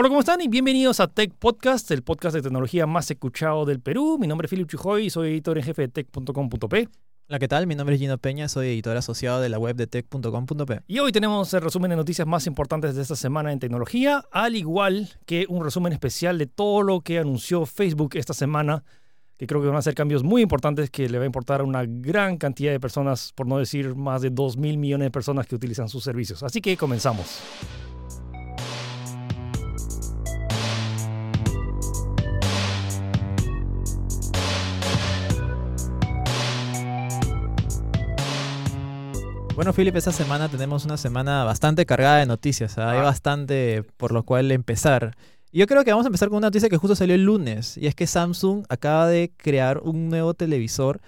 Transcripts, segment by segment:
Hola, ¿cómo están? Y bienvenidos a Tech Podcast, el podcast de tecnología más escuchado del Perú. Mi nombre es Philip Chujoy soy editor en jefe de tech.com.p. Hola, ¿qué tal? Mi nombre es Gino Peña, soy editor asociado de la web de tech.com.p. Y hoy tenemos el resumen de noticias más importantes de esta semana en tecnología, al igual que un resumen especial de todo lo que anunció Facebook esta semana, que creo que van a ser cambios muy importantes que le va a importar a una gran cantidad de personas, por no decir más de 2 mil millones de personas que utilizan sus servicios. Así que comenzamos. Bueno, Philip, esta semana tenemos una semana bastante cargada de noticias. ¿ah? Hay Ah. bastante por lo cual empezar. Y Yo creo que vamos a empezar con una noticia que justo salió el lunes. Y es que Samsung acaba de crear un nuevo televisor.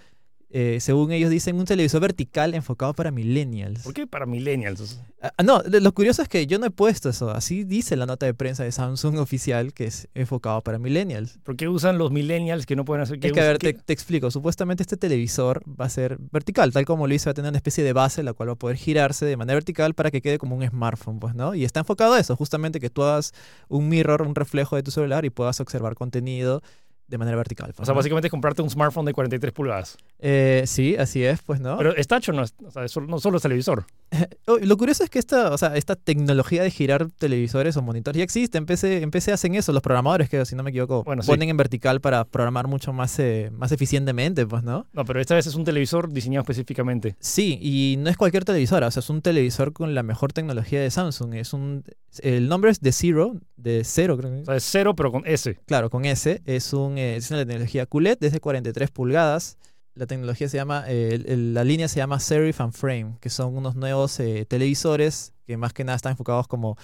Eh, según ellos dicen, un televisor vertical enfocado para millennials. ¿Por qué para millennials? Ah, no, de- lo curioso es que yo no he puesto eso. Así dice la nota de prensa de Samsung oficial que es enfocado para millennials. ¿Por qué usan los millennials que no pueden hacer? Es que, a ver, ¿qué- te, te explico. Supuestamente este televisor va a ser vertical, tal como lo hizo, va a tener una especie de base, la cual va a poder girarse de manera vertical para que quede como un smartphone, pues, ¿no? Y está enfocado a eso, justamente que tú hagas un mirror, un reflejo de tu celular y puedas observar contenido de manera vertical. O pues, sea, ¿no? básicamente es comprarte un smartphone de 43 pulgadas. Eh, sí, así es, pues, ¿no? Pero está hecho, no, es- o sea, es solo- no solo es televisor. Oh, Lo curioso es que esta, o sea, esta tecnología de girar televisores o monitores ya existe. En PC, en PC hacen eso, los programadores, que si no me equivoco, Bueno, sí. ponen en vertical para programar mucho más, eh, más eficientemente, pues, ¿no? No, pero esta vez es un televisor diseñado específicamente. Sí, y no es cualquier televisor, o sea, es un televisor con la mejor tecnología de Samsung. Es un, el nombre es de Zero, de Cero, creo que. O sea, es cero, pero con S. Claro, con S. Es, un, eh, es una tecnología QLED desde 43 pulgadas. La tecnología se llama, eh, el- la línea se llama Serif and Frame, que son unos nuevos eh, televisores que más que nada están enfocados como,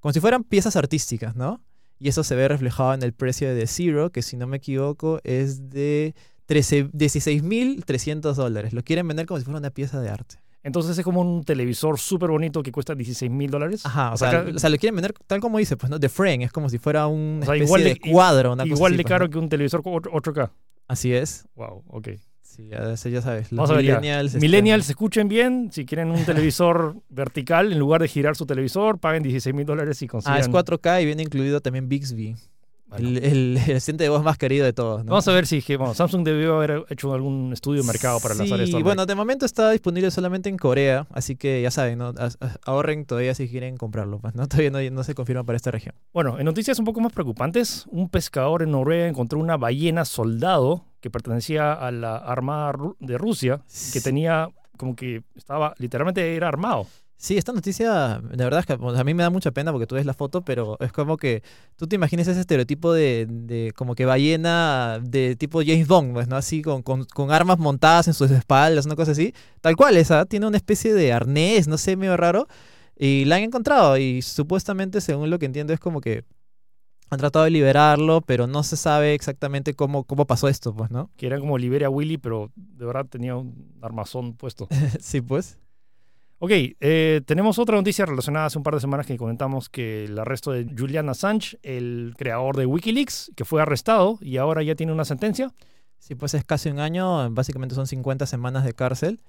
como si fueran piezas artísticas, ¿no? Y eso se ve reflejado en el precio de Zero, que si no me equivoco es de 13 16.300 dólares. Lo quieren vender como si fuera una pieza de arte. Entonces es como un televisor súper bonito que cuesta 16 mil dólares. Ajá, o O sea, sea, o sea, lo quieren vender tal como dice, pues, ¿no? De frame, es como si fuera una O sea, especie igual de de- cuadro, una Igual de pues, caro ¿no? que un televisor con 8K. Así es. Wow, ok. Sí, ya, sabes. Los Vamos a ver millennials. Millennials, escuchen bien. Si quieren un televisor vertical, en lugar de girar su televisor, paguen 16 mil dólares y consigan. Ah, es 4K y viene incluido también Bixby. Bueno. El, el, el asistente de voz más querido de todos. ¿no? Vamos a ver si bueno, Samsung debió haber hecho algún estudio de mercado para lanzar Sí, esto. bueno, de momento está disponible solamente en Corea, así que ya saben, ¿no? Ahorren todavía si quieren comprarlo. Pues, ¿no? Todavía no, no se confirma para esta región. Bueno, en noticias un poco más preocupantes, un pescador en Noruega encontró una ballena soldado que pertenecía a la Armada de Rusia, que tenía como que estaba, literalmente era armado. Sí, esta noticia, de verdad es que a mí me da mucha pena porque tú ves la foto, pero es como que tú te imaginas ese estereotipo de, de como que ballena de tipo James Bond, pues, ¿no? Así con, con, con armas montadas en sus espaldas, una cosa así. Tal cual, esa tiene una especie de arnés, no sé, medio raro, y la han encontrado y supuestamente, según lo que entiendo, es como que han tratado de liberarlo, pero no se sabe exactamente cómo, cómo pasó esto, pues, ¿no? que era como Liberia Willy, pero de verdad tenía un armazón puesto. sí, pues. Ok, eh, tenemos otra noticia relacionada hace un par de semanas que comentamos que el arresto de Julian Assange, el creador de Wikileaks, que fue arrestado y ahora ya tiene una sentencia. Sí, pues es casi un año, básicamente son 50 semanas de cárcel.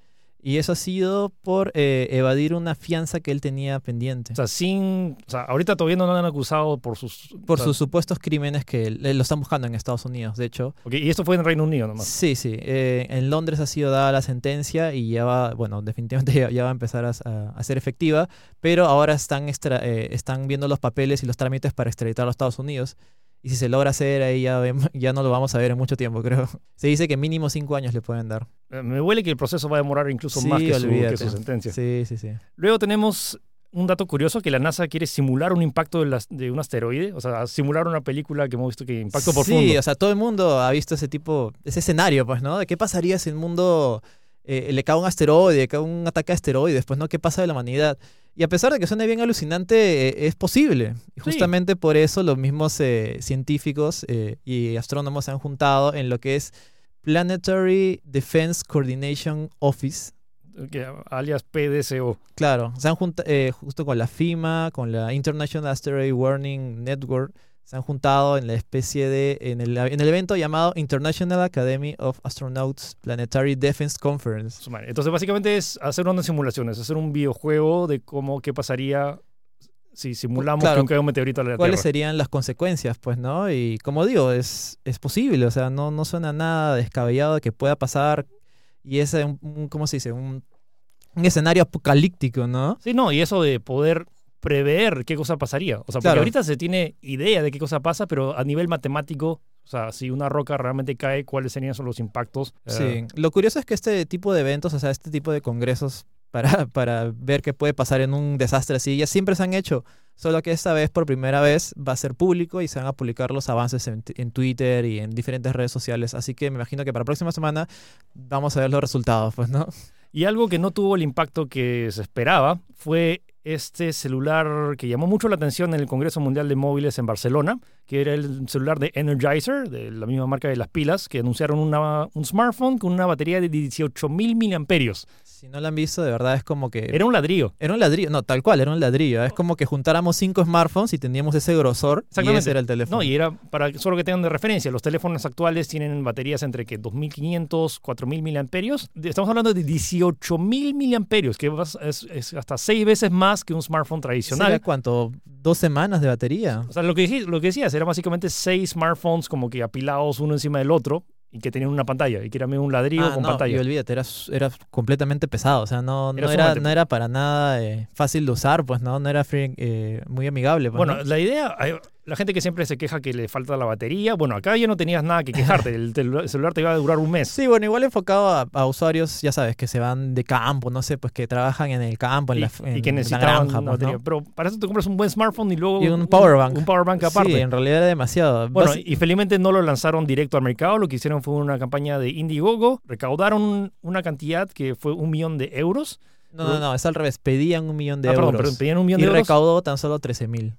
Y eso ha sido por eh, evadir una fianza que él tenía pendiente. O sea, sin. O sea, ahorita todavía no lo han acusado por sus. por o sea, sus supuestos crímenes que lo están buscando en Estados Unidos, de hecho. y esto fue en Reino Unido nomás. Sí, sí. eh, en Londres ha sido dada la sentencia y ya va, bueno, definitivamente ya, ya va a empezar a, a- a ser efectiva, pero ahora están, extra- eh, están viendo los papeles y los trámites para extraditarlo a Estados Unidos. Y si se logra hacer, ahí ya, ya no lo vamos a ver en mucho tiempo, creo. Se dice que mínimo cinco años le pueden dar. Eh, Me huele que el proceso va a demorar incluso Sí, más que su, que olvídate. su sentencia. Sí, sí, sí. Luego tenemos un dato curioso que la NASA quiere simular un impacto de, las- de un asteroide, o sea, simular una película que hemos visto que impacto por Sí, o sea, todo el mundo ha visto ese tipo, ese escenario, pues, ¿no? De qué pasaría si el mundo eh, le cae un asteroide, cae un ataque a asteroides, pues, ¿no? ¿Qué pasa de la humanidad? Y a pesar de que suene bien alucinante, eh, es posible. Y Sí. justamente por eso los mismos eh, científicos eh, y astrónomos se han juntado en lo que es Planetary Defense Coordination Office, alias PDCO. Claro, se han juntado justo con la FIMA, con la International Asteroid Warning Network, se han juntado en la especie de, en el, en el evento llamado International Academy of Astronauts Planetary Defense Conference. Entonces, básicamente es hacer unas simulaciones, hacer un videojuego de cómo, qué pasaría si simulamos Claro. que un cae un meteorito a la ¿Cuáles Tierra. serían las consecuencias, pues, no? Y como digo, es, es posible, o sea, no, no suena nada descabellado de que pueda pasar y es un, un- ¿cómo se dice? Un, un escenario apocalíptico, ¿no? Sí, no, y eso de poder prever qué cosa pasaría. O sea, porque Claro. ahorita se tiene idea de qué cosa pasa, pero a nivel matemático, o sea, si una roca realmente cae, ¿cuáles serían los impactos? Eh, Sí. Lo curioso es que este tipo de eventos, o sea, este tipo de congresos para, para ver qué puede pasar en un desastre así, ya siempre se han hecho. Solo que esta vez, por primera vez, va a ser público y se van a publicar los avances en, en Twitter y en diferentes redes sociales. Así que me imagino que para la próxima semana vamos a ver los resultados, pues, ¿no? Y algo que no tuvo el impacto que se esperaba fue este celular que llamó mucho la atención en el Congreso Mundial de Móviles en Barcelona, que era el celular de Energizer, de la misma marca de las pilas, que anunciaron un smartphone con una batería de 18.000 miliamperios. Si no lo han visto, de verdad es como que... Era un ladrillo. Era un ladrillo, no, tal cual, era un ladrillo. Es como que juntáramos cinco smartphones y teníamos ese grosor y Exactamente. ese era el teléfono. No, y era para solo que tengan de referencia, los teléfonos actuales tienen baterías entre que 2500, 4000 miliamperios. Estamos hablando de 18000 miliamperios, que es, es hasta seis veces más que un smartphone ¿Sería tradicional. cuánto? ¿Dos semanas de batería? O sea, lo que, lo que decías era básicamente seis smartphones como que apilados uno encima del otro y que tenían una pantalla y que era medio un ladrillo Ah, con no, pantalla. Y olvídate, era, era completamente pesado. O sea, no, Era no, era, no era para nada eh, fácil de usar, pues no, no era free- eh, muy amigable. pues, Bueno, ¿no? la idea, la gente que siempre se queja que le falta la batería, bueno, acá ya no tenías nada que quejarte, el, celular te iba a durar un mes. Sí, bueno, igual enfocado a, a usuarios, ya sabes, que se van de campo, no sé, pues que trabajan en el campo, en y, la, en y que la granja, una pues, ¿no? batería. Pero para eso te compras un buen smartphone y luego Y un power bank. Un power bank aparte. Sí, en realidad era demasiado. Bueno, Basi- y felizmente no lo lanzaron directo al mercado, lo que hicieron fue una campaña de Indiegogo, recaudaron una cantidad que fue un millón de euros. no, no, no, es al revés. Pedían un millón de ah, euros. perdón, pero pedían un millón y de euros. recaudó tan solo 13 mil.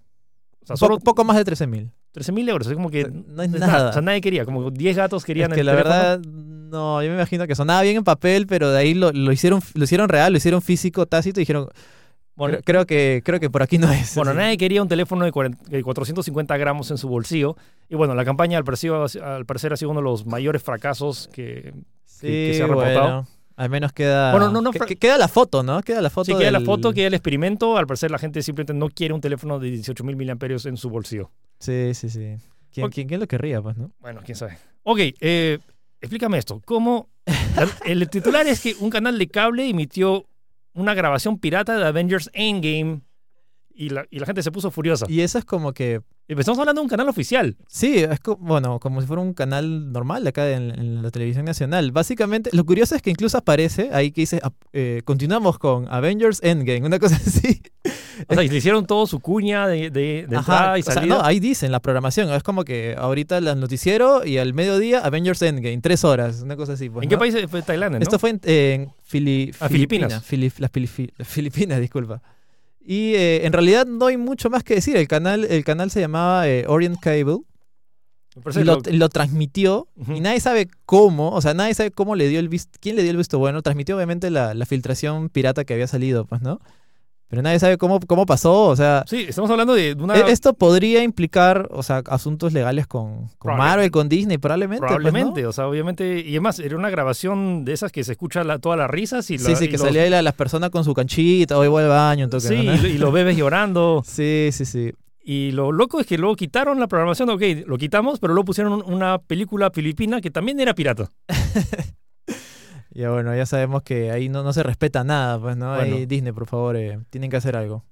O sea, solo poco, poco más de 13 mil. 13 mil euros, es como que No es es nada. O sea, nadie quería, como 10 gatos Es querían que el la teléfono. verdad, no, yo me imagino que sonaba bien en papel, pero de ahí lo, lo hicieron, lo hicieron real, lo hicieron físico, tácito y dijeron, Bueno, creo, creo que, creo que por aquí no es. Bueno, nadie quería un teléfono de 40 de 450 gramos en su bolsillo. Y bueno, la campaña al parecer, al parecer ha sido uno de los mayores fracasos que... Sí, que se ha reportado. bueno, al menos queda, Bueno, no, no, que- queda la foto, ¿no? Queda la foto. Sí, queda la del- foto, queda el experimento. Al parecer la gente simplemente no quiere un teléfono de 18.000 miliamperios en su bolsillo. Sí, sí, sí. ¿Quién, Ok. quién, quién lo querría, pues, no? Bueno, quién sabe. Ok, eh, explícame esto. ¿Cómo...? el titular es que un canal de cable emitió una grabación pirata de Avengers Endgame y la, y la gente se puso furiosa. Y eso es como que, Y estamos hablando de un canal oficial. sí, es como, bueno, como si fuera un canal normal acá en, en la televisión nacional. Básicamente, lo curioso es que incluso aparece ahí que dice, eh, continuamos con Avengers Endgame, una cosa así. O sea, y le hicieron todo su cuña de, de, de Ajá, entrada y o sea, salida. no, ahí dicen la programación. Es como que ahorita el noticiero y al mediodía Avengers Endgame, tres horas, una cosa así. pues, ¿En qué país fue Tailandia, no? Esto fue en, en Fili- Ah, Filipinas. Filip- las Filipi- las Filipinas, disculpa. Y eh, en realidad no hay mucho más que decir. El canal, el canal se llamaba eh, Orient Cable y lo, transmitió y nadie sabe cómo, o sea, nadie sabe cómo le dio el visto, quién le dio el visto bueno. Transmitió obviamente la, la filtración pirata que había salido, pues, ¿no? Pero nadie sabe cómo, cómo pasó, o sea, Sí, estamos hablando de una... e- esto podría implicar, o sea, asuntos legales con, con Marvel, con Disney, probablemente. pues, ¿no? Probablemente, o sea, obviamente. Y además, era una grabación de esas que se escucha la, todas las risas y, Sí, la- sí, y que los- salía ahí la, las personas con su canchita, o igual al baño, un toque, Sí, ¿no? y, y los bebés llorando. Sí, sí, sí. Y lo loco es que luego quitaron la programación. Ok, lo quitamos, pero luego pusieron un- una película filipina que también era pirata. Ya bueno, ya sabemos que ahí no, no se respeta nada, pues, ¿no? Ahí. Disney, por favor, eh, tienen que hacer algo.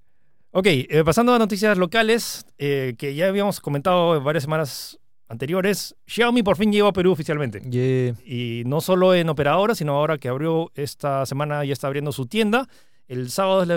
Ok, eh, pasando a noticias locales, eh, que ya habíamos comentado en varias semanas anteriores. Xiaomi por fin llegó a Perú oficialmente. Yeah. Y no solo en operadoras, sino ahora que abrió esta semana ya está abriendo su tienda. El sábado es la,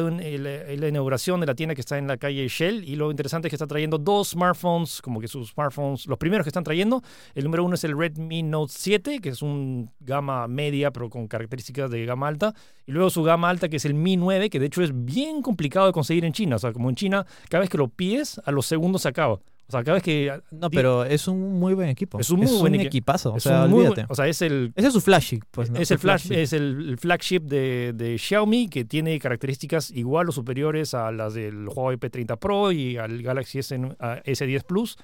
la- inauguración de la tienda que está en la calle Shell y lo interesante es que está trayendo dos smartphones, como que sus smartphones, los primeros que están trayendo. El número uno es el Redmi Note 7, que es un gama media pero con características de gama alta. Y luego su gama alta que es el Mi 9, que de hecho es bien complicado de conseguir en China. O sea, como en China, cada vez que lo pides, a los segundos se acaba. O sea, cada vez que... No, Di- pero es un muy buen equipo. Es un muy buen equi- equipazo, o es sea, un muy olvídate. o sea, es el Ese es su flagship, pues, ¿no? es, el flash, flagship. es el, flagship de, de Xiaomi que tiene características igual o superiores a las del Huawei P30 Pro y al Galaxy S, a S10 Plus.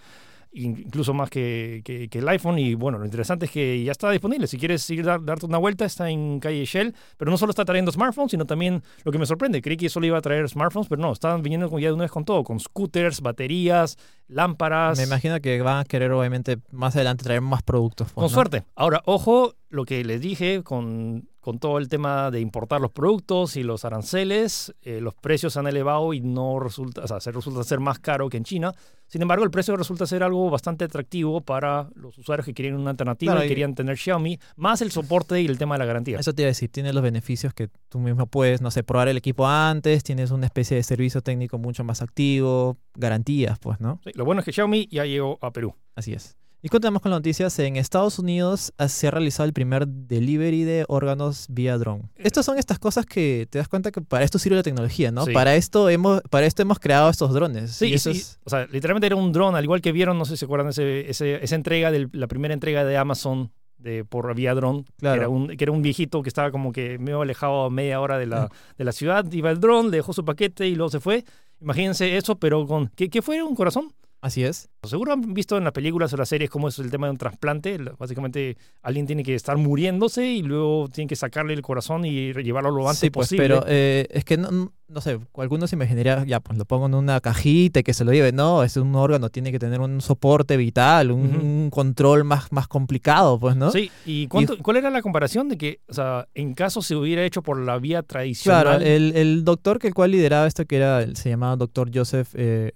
Incluso más que, que- que el iPhone. Y bueno, lo interesante es que ya está disponible. Si quieres ir dar, darte una vuelta, está en calle Shell. Pero no solo está trayendo smartphones, sino también lo que me sorprende. Creí que solo iba a traer smartphones, pero no, están viniendo ya de una vez con todo, con scooters, baterías, lámparas. Me imagino que van a querer, obviamente, más adelante traer más productos. pues, Con ¿no? suerte. Ahora, ojo, lo que les dije con, con todo el tema de importar los productos y los aranceles, eh, los precios se han elevado y no resulta, o sea, se resulta ser más caro que en China. Sin embargo, el precio resulta ser algo bastante atractivo para los usuarios que quieren una alternativa Claro, y- querían tener Xiaomi, más el soporte y el tema de la garantía. Eso te iba a decir, tiene los beneficios que tú mismo puedes, no sé, probar el equipo antes, tienes una especie de servicio técnico mucho más activo, garantías, pues, ¿no? Sí, lo bueno es que Xiaomi ya llegó a Perú. Así es. Y continuamos con las noticias. En Estados Unidos ah, se ha realizado el primer delivery de órganos vía drone. Estas son estas cosas que te das cuenta que para esto sirve la tecnología, ¿no? Sí. Para esto hemos, para esto hemos creado estos drones. Sí, Y eso sí. es- O sea, literalmente era un dron, al igual que vieron, no sé si se acuerdan, ese, ese- esa entrega, de la primera entrega de Amazon de, por vía dron, Claro. que, era un, que era un viejito que estaba como que medio alejado a media hora de la, de la ciudad, iba el dron, le dejó su paquete y luego se fue. Imagínense eso, pero con... ¿Qué, qué fue? ¿Un corazón? Así es. Seguro han visto en las películas o las series cómo es el tema de un trasplante. La- Básicamente alguien tiene que estar muriéndose y luego tienen que sacarle el corazón y llevarlo lo antes Sí, pues, posible. pero eh, es que no, no- sé, algunos se imaginarían, ya, pues lo pongo en una cajita y que se lo lleve. No, es un órgano, tiene que tener un soporte vital, un, control más, más complicado, pues, ¿no? Sí, ¿y cuánto- cuál era la comparación de que, o sea, en caso se hubiera hecho por la vía tradicional? Claro, el, el doctor que el cual lideraba esto, que era, se llamaba doctor Joseph eh,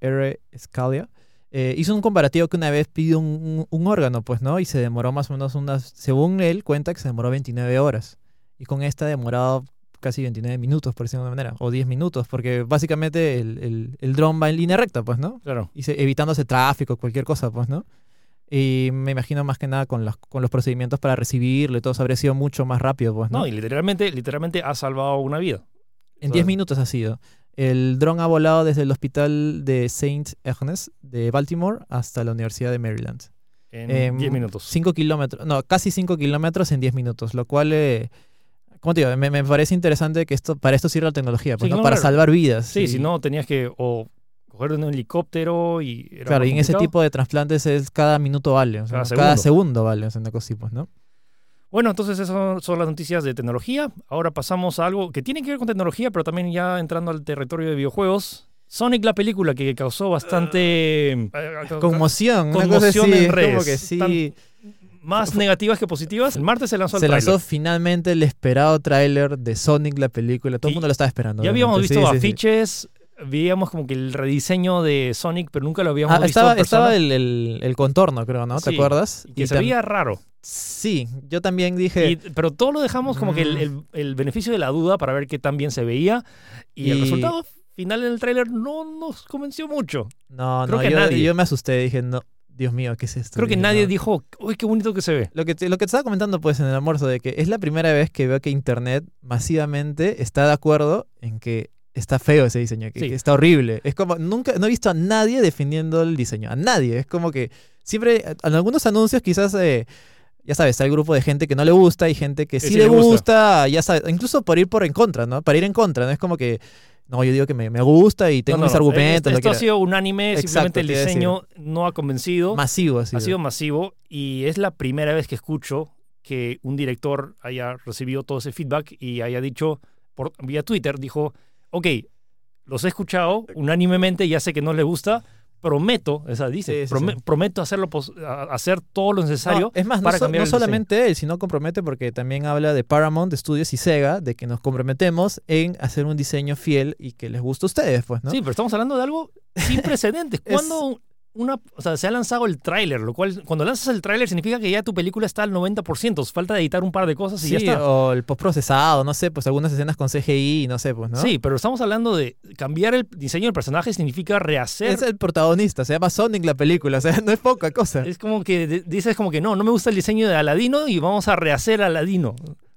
R. Scalia, eh, hizo un comparativo que una vez pidió un, un- un órgano, pues, ¿no? Y se demoró más o menos unas, según él cuenta que se demoró 29 horas. Y con esta demorado casi 29 minutos, por decirlo de una manera, o 10 minutos, porque básicamente el, el, el dron va en línea recta, pues, ¿no? Claro. Y se- evitándose tráfico, cualquier cosa, pues, ¿no? Y me imagino más que nada con los, con los procedimientos para recibirlo y todo eso habría sido mucho más rápido, pues, ¿no? No, y literalmente, literalmente ha salvado una vida. En O 10 sea- minutos ha sido. El dron ha volado desde el hospital de Saint Ernest de Baltimore hasta la Universidad de Maryland. En Em, 10 minutos. 5 kilómetros, no, casi 5 kilómetros en 10 minutos, lo cual, eh, como te digo, me, me parece interesante que esto, para esto sirve la tecnología, pues, Sí, ¿no? para salvar vidas. Sí, y- si no tenías que o coger un helicóptero y... Era Claro, y en ese tipo de trasplantes es cada minuto vale, o sea, Cada cada, segundo. vale, o sea, una cosa así, pues, ¿no? Bueno, entonces esas son las noticias de tecnología. Ahora pasamos a algo que tiene que ver con tecnología, pero también ya entrando al territorio de videojuegos. Sonic, la película que causó bastante... eh, Conmoción, una cosa Conmoción en como redes. que sí. Tan- más negativas que positivas. El martes se lanzó el Se lanzó finalmente el esperado tráiler de Sonic, la película. Todo el mundo lo estaba esperando. Ya habíamos visto Sí, sí, afiches, veíamos como que el rediseño de Sonic, pero nunca lo habíamos Ah, visto estaba en persona. estaba el, el- el contorno, creo, ¿no? ¿Te Sí, acuerdas? y que se tam- veía raro. Sí, yo también dije. Y- pero todo lo dejamos como que el, Mm. el- el beneficio de la duda para ver qué tan bien se veía. Y, el Y- resultado final en el tráiler no nos convenció mucho. no, creo no, que yo, nadie. yo me asusté. Dije, no, Dios mío, ¿qué es esto? Creo que nadie no. dijo, uy, qué bonito que se ve. Lo que, te, lo que te estaba comentando pues en el almuerzo, de que es la primera vez que veo que Internet masivamente está de acuerdo en que está feo ese diseño, que, Sí. que está horrible. Es como, nunca, no he visto a nadie defendiendo el diseño, a nadie. Es como que siempre, en algunos anuncios quizás, eh, ya sabes, hay grupo de gente que no le gusta y gente que sí, le gusta. gusta, ya sabes, incluso por ir por en contra, ¿no? Para ir en contra, ¿no? Es como que, no, yo digo que me, me gusta y tengo No, no, mis argumentos, lo Esto ha sido unánime, Exacto, simplemente el diseño no ha convencido. masivo así. ha sido masivo y es la primera vez que escucho que un director haya recibido todo ese feedback y haya dicho por vía Twitter, dijo, ok, los he escuchado unánimemente, ya sé que no les gusta, prometo, o sea, dice, Sí, sí, "prome- sí. prometo hacer, lo pos- a- hacer todo lo necesario. No, es más, no, para so- cambiar no el solamente él, sino compromete porque también habla de Paramount Studios y Sega, de que nos comprometemos en hacer un diseño fiel y que les guste a ustedes, pues, ¿no? Sí, pero estamos hablando de algo sin precedentes. Es- Cuando una, o sea, se ha lanzado el tráiler, lo cual cuando lanzas el tráiler significa que ya tu película está al 90%, falta editar un par de cosas y ya está. o el postprocesado, no sé, pues algunas escenas con CGI, no sé, pues, ¿no? Sí, pero estamos hablando de cambiar el diseño del personaje significa rehacer. Es el protagonista, se llama Sonic la película, o sea, no es poca cosa. Es como que dices como que no, no me gusta el diseño de Aladino y vamos a rehacer a Aladino.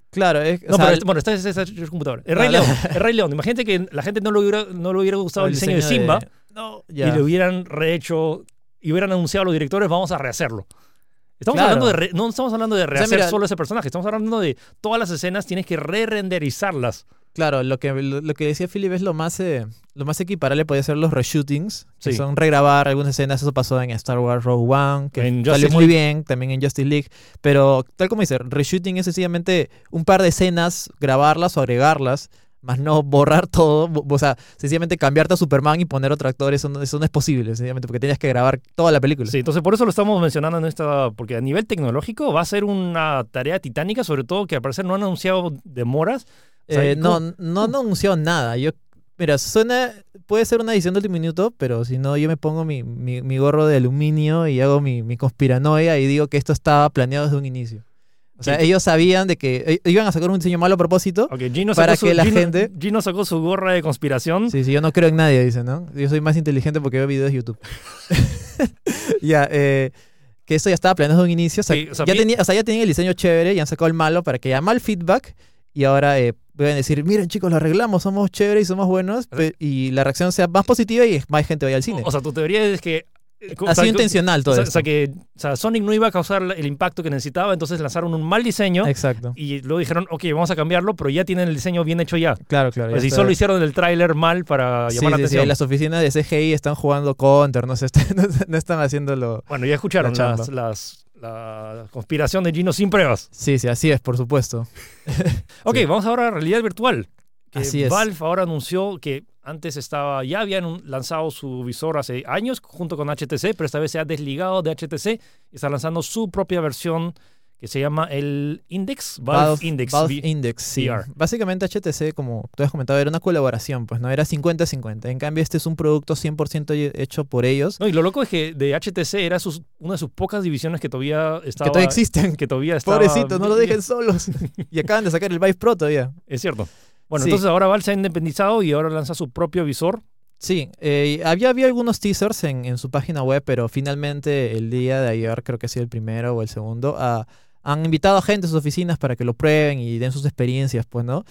Claro, es, o No, sea, pero bueno, esta es es el computador. El Rey. León. El Rey León. Imagínate que la gente no le hubiera, no le hubiera gustado el diseño, de Simba No, y le hubieran rehecho y hubieran anunciado a los directores, vamos a rehacerlo. Estamos Claro. hablando de re- no estamos hablando de rehacer mira- solo ese personaje, estamos hablando de todas las escenas tienes que re-renderizarlas. Claro, lo que, lo, lo que decía Philip es lo más, eh, lo más equiparable podría ser los reshootings, que Sí. son regrabar algunas escenas. Eso pasó en Star Wars Rogue One, que En salió Justice muy League. bien, también en Justice League. Pero tal como dice, reshooting es sencillamente un par de escenas, grabarlas o agregarlas, más no borrar todo. O sea, sencillamente cambiarte a Superman y poner otro actor, eso no, eso no es posible, sencillamente porque tenías que grabar toda la película. Sí, entonces por eso lo estamos mencionando en esta, porque a nivel tecnológico va a ser una tarea titánica, sobre todo que al parecer no han anunciado demoras. O sea, Eh, ¿y no, no, no anunció nada. Yo, mira, suena, puede ser una edición de último minuto, pero si no, yo me pongo mi, mi, mi gorro de aluminio y hago mi, mi conspiranoia y digo que esto estaba planeado desde un inicio. O sea, ellos sabían de que eh, iban a sacar un diseño malo a propósito. Gino Para su, que la Gino- gente- Gino sacó su gorra de conspiración. Sí, sí, yo no creo en nadie, dice, ¿no? Yo soy más inteligente porque veo videos de YouTube. ya, eh, que eso ya estaba planeado desde un inicio. O sea, Sí, o sea, ya, tenía, o sea, ya tenían el diseño chévere y han sacado el malo para que haya mal feedback. Y ahora eh, pueden decir, miren chicos, lo arreglamos, somos chéveres y somos buenos. y la reacción sea más positiva y más gente vaya al cine. O sea, tu teoría es que... eh, o ha sido intencional O todo sea, o sea que o sea, Sonic no iba a causar el impacto que necesitaba, entonces lanzaron un mal diseño Exacto. y luego dijeron, ok, vamos a cambiarlo, pero ya tienen el diseño bien hecho ya. Claro, claro. Pues si solo hicieron el tráiler mal para Sí, llamar la sí, sí, atención. las oficinas de CGI están jugando Counter, no, sé, no, no están haciéndolo. Bueno, ya escucharon La las, las- la conspiración de Gino sin pruebas. Sí, sí, así es, por supuesto. Ok, Sí. vamos ahora a realidad virtual. Que Así es. Valve ahora anunció que antes estaba, ya habían lanzado su visor hace años junto con HTC, pero esta vez se ha desligado de HTC y está lanzando su propia versión que se llama el Index, Valve, Index. Valve Index, sí. Básicamente HTC, como tú has comentado, era una colaboración, pues no era 50-50. En cambio, este es un producto 100% ye- hecho por ellos, No, y lo loco es que de HTC era sus- una de sus pocas divisiones que todavía estaba... que todavía existen. que todavía estaba- Pobrecitos, no lo dejen solos. y acaban de sacar el Vive Pro todavía. Es cierto. Bueno, Sí. entonces ahora Valve se ha independizado y ahora lanza su propio visor. Sí, eh, había, había algunos teasers en, en su página web, pero finalmente el día de ayer, creo que ha sido el primero o el segundo, ah, han invitado a gente a sus oficinas para que lo prueben y den sus experiencias, pues, ¿no?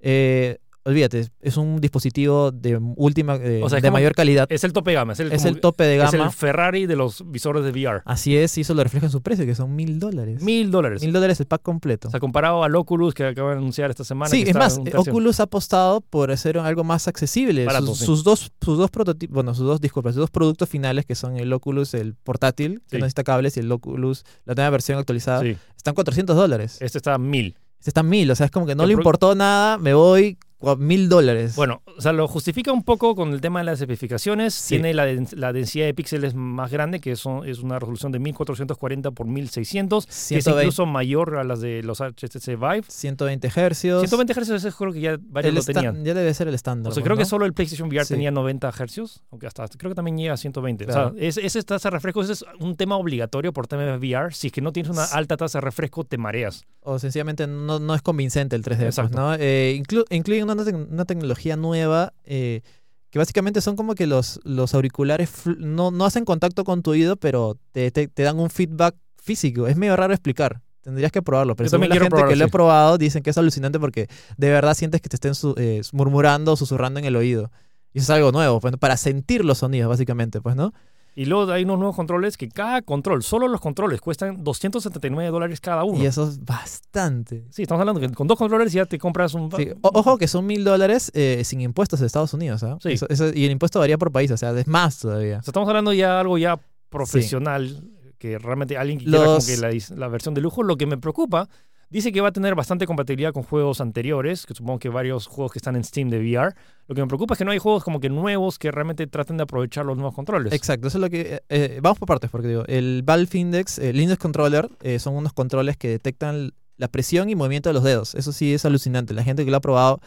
Eh, olvídate, es un dispositivo de última, O sea, es de como- mayor calidad. Es el tope gama. Es el, Es como- el tope de es gama. el Ferrari de los visores de VR. Así es, y eso lo refleja en su precio, que son mil dólares. Mil dólares. Mil dólares el pack completo. O sea, comparado al Oculus que acaban de anunciar esta semana. Sí, que es más, eh. Oculus ha apostado por hacer algo más accesible. Barato, sus, sí. sus dos, sus dos prototipos, bueno, sus dos, disculpa, sus dos productos finales, que son el Oculus, el portátil, que Sí. no necesita cables, y el Oculus, la nueva versión actualizada, Sí, están 400 dólares. este está a mil. Este está mil, o sea, es como que no El le importó nada, me voy mil dólares. Bueno, o sea, lo justifica un poco con el tema de las especificaciones. Sí. Tiene la, den- la densidad de píxeles más grande, que son, es una resolución de 1440 por 1600, que es 120, incluso mayor a las de los HTC Vive. 120 hercios. 120 Hz, ese creo que ya varios lo tenían. Ya debe ser el estándar. O sea, creo que solo el PlayStation VR Sí. tenía 90 Hz, aunque hasta creo que también llega a 120. Claro. O sea, es, tasa de refresco ese es un tema obligatorio por tema de VR. Si es que no tienes una alta tasa de refresco, te mareas. o sencillamente no, no es convincente el 3D, pues, Exacto. ¿no? Eh, inclu- incluyen una, una tecnología nueva eh, que básicamente son como que los, los auriculares no, no hacen contacto con tu oído, pero te, te- te dan un feedback físico. Es medio raro explicar. Tendrías que probarlo, pero Yo según la gente probarlo, que lo he probado dicen que es alucinante porque de verdad sientes que te estén su- eh, murmurando o susurrando en el oído. Y eso es algo nuevo, pues, para sentir los sonidos, básicamente, pues, ¿no? Y luego hay unos nuevos controles que cada control, solo los controles, cuestan 279 dólares cada uno. Y eso es bastante. Sí, estamos hablando que con dos controles ya te compras un... Sí, o- ojo que son mil dólares eh, sin impuestos de Estados Unidos, ¿ah? Sí. Eso- eso- y el impuesto varía por país, o sea, es más todavía. O sea, estamos hablando ya de algo ya profesional, que realmente alguien que quiera como que la versión de lujo. Lo que me preocupa, dice que va a tener bastante compatibilidad con juegos anteriores, que supongo que varios juegos que están en Steam de VR. Lo que me preocupa es que no hay juegos como que nuevos que realmente traten de aprovechar los nuevos controles. Exacto, eso es lo que... eh, eh, vamos por partes, porque digo, el Valve Index, el Index Controller, eh, son unos controles que detectan la presión y movimiento de los dedos. Eso sí es alucinante. La gente que lo ha probado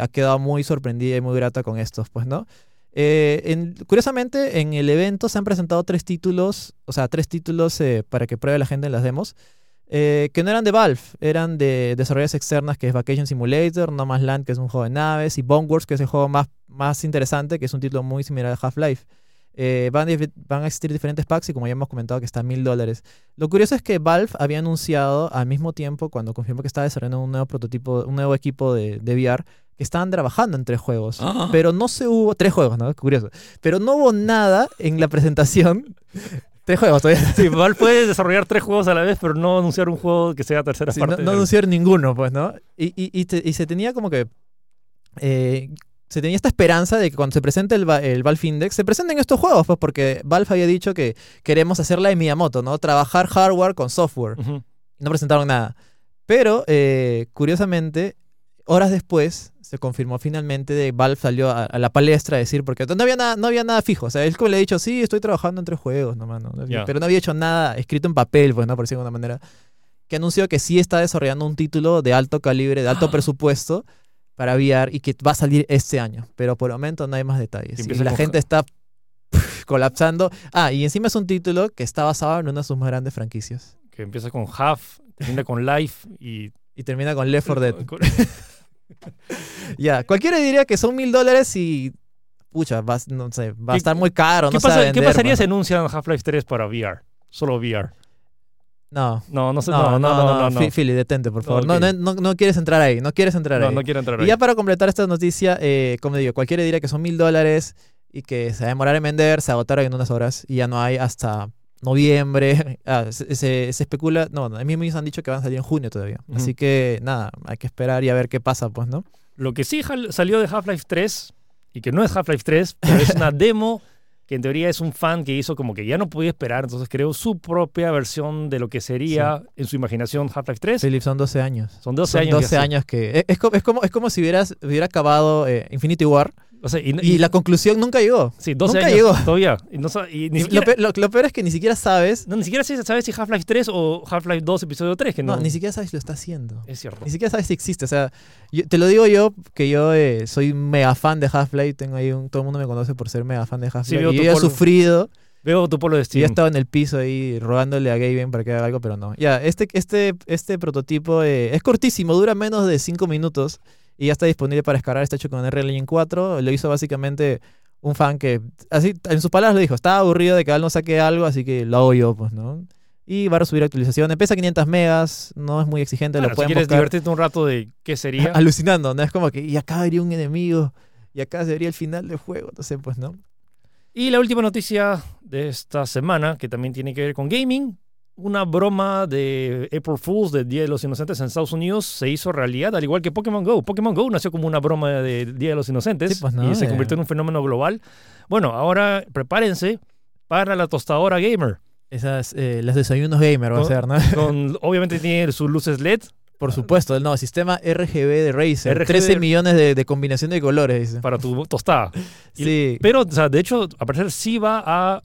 ha quedado muy sorprendida y muy grata con estos, pues, ¿no? En- curiosamente, en el evento se han presentado tres títulos, o sea, tres títulos para que pruebe la gente en las demos, eh, que no eran de Valve, eran de desarrolladores externas, que es Vacation Simulator, No Man's Land, que es un juego de naves, y Boneworks, que es el juego más, más interesante, que es un título muy similar a Half-Life. Eh, van, van a existir diferentes packs y como ya hemos comentado que está a mil dólares. Lo curioso es que Valve había anunciado al mismo tiempo, cuando confirmó que estaba desarrollando un nuevo prototipo, un nuevo equipo de, de VR, que estaban trabajando en tres juegos. Ah. Pero no se hubo, tres juegos, ¿no? Curioso. Pero no hubo nada en la presentación. Tres juegos todavía. Sí, Valve puede desarrollar tres juegos a la vez, pero no anunciar un juego que sea tercera Sí, no, parte. no del- anunciaron ninguno, pues, ¿no? Y, y, y te- y se tenía como que eh, se tenía esta esperanza de que cuando se presente el, el Valve Index, se presenten estos juegos, pues porque Valve había dicho que queremos hacer la de Miyamoto, ¿no? Trabajar hardware con software. Ujú. Y no presentaron nada. Pero, eh, curiosamente, horas después se confirmó finalmente de Valve salió a, a la palestra a decir, porque no había nada, no había nada fijo. O sea, él como le ha dicho, sí, estoy trabajando en tres juegos nomás, ¿no? Ya. Pero no había hecho nada escrito en papel, pues, ¿no? Por decirlo de alguna manera. Que anunció que sí está desarrollando un título de alto calibre, de alto presupuesto para VR y que va a salir este año. Pero por el momento no hay más detalles. Y empieza la gente está pff, colapsando. Ah, y encima es un título que está basado en una de sus más grandes franquicias. Que empieza con Half, termina con Life y... Y termina con Left 4 Dead. Ya, cualquiera diría que son mil dólares y. Pucha, va, no sé, va a ¿Qué- estar muy caro. ¿Qué, no se va a pasa- ¿Qué vender, pasaría mano. si anuncian Half-Life 3 para VR? Solo VR. No. No, no sé. No, no, no, no. no. Philly, detente, por favor. Ok. No, no, no, no quieres entrar ahí, no quieres entrar No, ahí. no quiero entrar y ahí. ya para completar esta noticia, eh, como digo, cualquiera diría que son mil dólares y que se va a demorar en vender, se agotaron en unas horas y ya no hay hasta noviembre. Ah, se, se- se especula, no, a mí mismos han dicho que van a salir en junio todavía. Ujú. Así que nada, hay que esperar y a ver qué pasa, pues, ¿no? Lo que sí salió de Half-Life 3, y que no es Half-Life 3, pero es una demo que en teoría es un fan que hizo como que ya no podía esperar, entonces creó su propia versión de lo que sería en su imaginación Half-Life 3. Philip, son 12 años. Son 12 Son años. 12 que años que. Es, es es como, es como si hubieras, hubiera acabado eh, Infinity War O sea, y, y, y- la conclusión nunca llegó. sí, 12 nunca años llegó. todavía. Y, no y ni, Y lo, siquiera, pe- lo- lo peor es que ni siquiera sabes. no, ni siquiera se sabe si Half-Life 3 o Half-Life 2 episodio 3, que No, no, ni siquiera sabes si lo está haciendo. es cierto. Ni siquiera sabes si existe. O sea, yo- te lo digo yo, que yo eh, soy mega fan de Half-Life. Tengo ahí un, todo el mundo me conoce por ser mega fan de Half-Life. veo y yo he sufrido. Veo tu polo de Y Steam. yo he estado en el piso ahí rogándole a Gaben para que haga algo, pero no. Ya, este, este, este prototipo eh, es cortísimo, dura menos de 5 minutos y ya está disponible para descargar. Está hecho con Unreal Engine 4. Lo hizo básicamente un fan que, así, en sus palabras lo dijo, estaba aburrido de que él no saque algo, así que lo hago yo, pues, ¿no? Y va a recibir actualizaciones. Pesa 500 megas, no es muy exigente, Bueno, lo si pueden quieres buscar. divertirte un rato de qué sería. Alucinando, ¿no? Es como que, y acá vería un enemigo, y acá sería el final del juego, no sé, pues, ¿no? Y la última noticia de esta semana, que también tiene que ver con gaming, una broma de April Fools del Día de los Inocentes en Estados Unidos se hizo realidad, al igual que Pokémon Go. Pokémon Go nació como una broma del Día de los Inocentes Sí, pues, no, y se eh. convirtió en un fenómeno global. Bueno, ahora prepárense para la tostadora gamer. Esas, eh, las desayunos gamer va a No. ser, ¿no? Con, obviamente tiene sus luces LED. Por supuesto, el nuevo sistema RGB de Razer. RGB 13 millones de, de combinación de colores, dice. para tu tostada. y- Sí, Pero, o sea, de hecho, a parecer sí va a...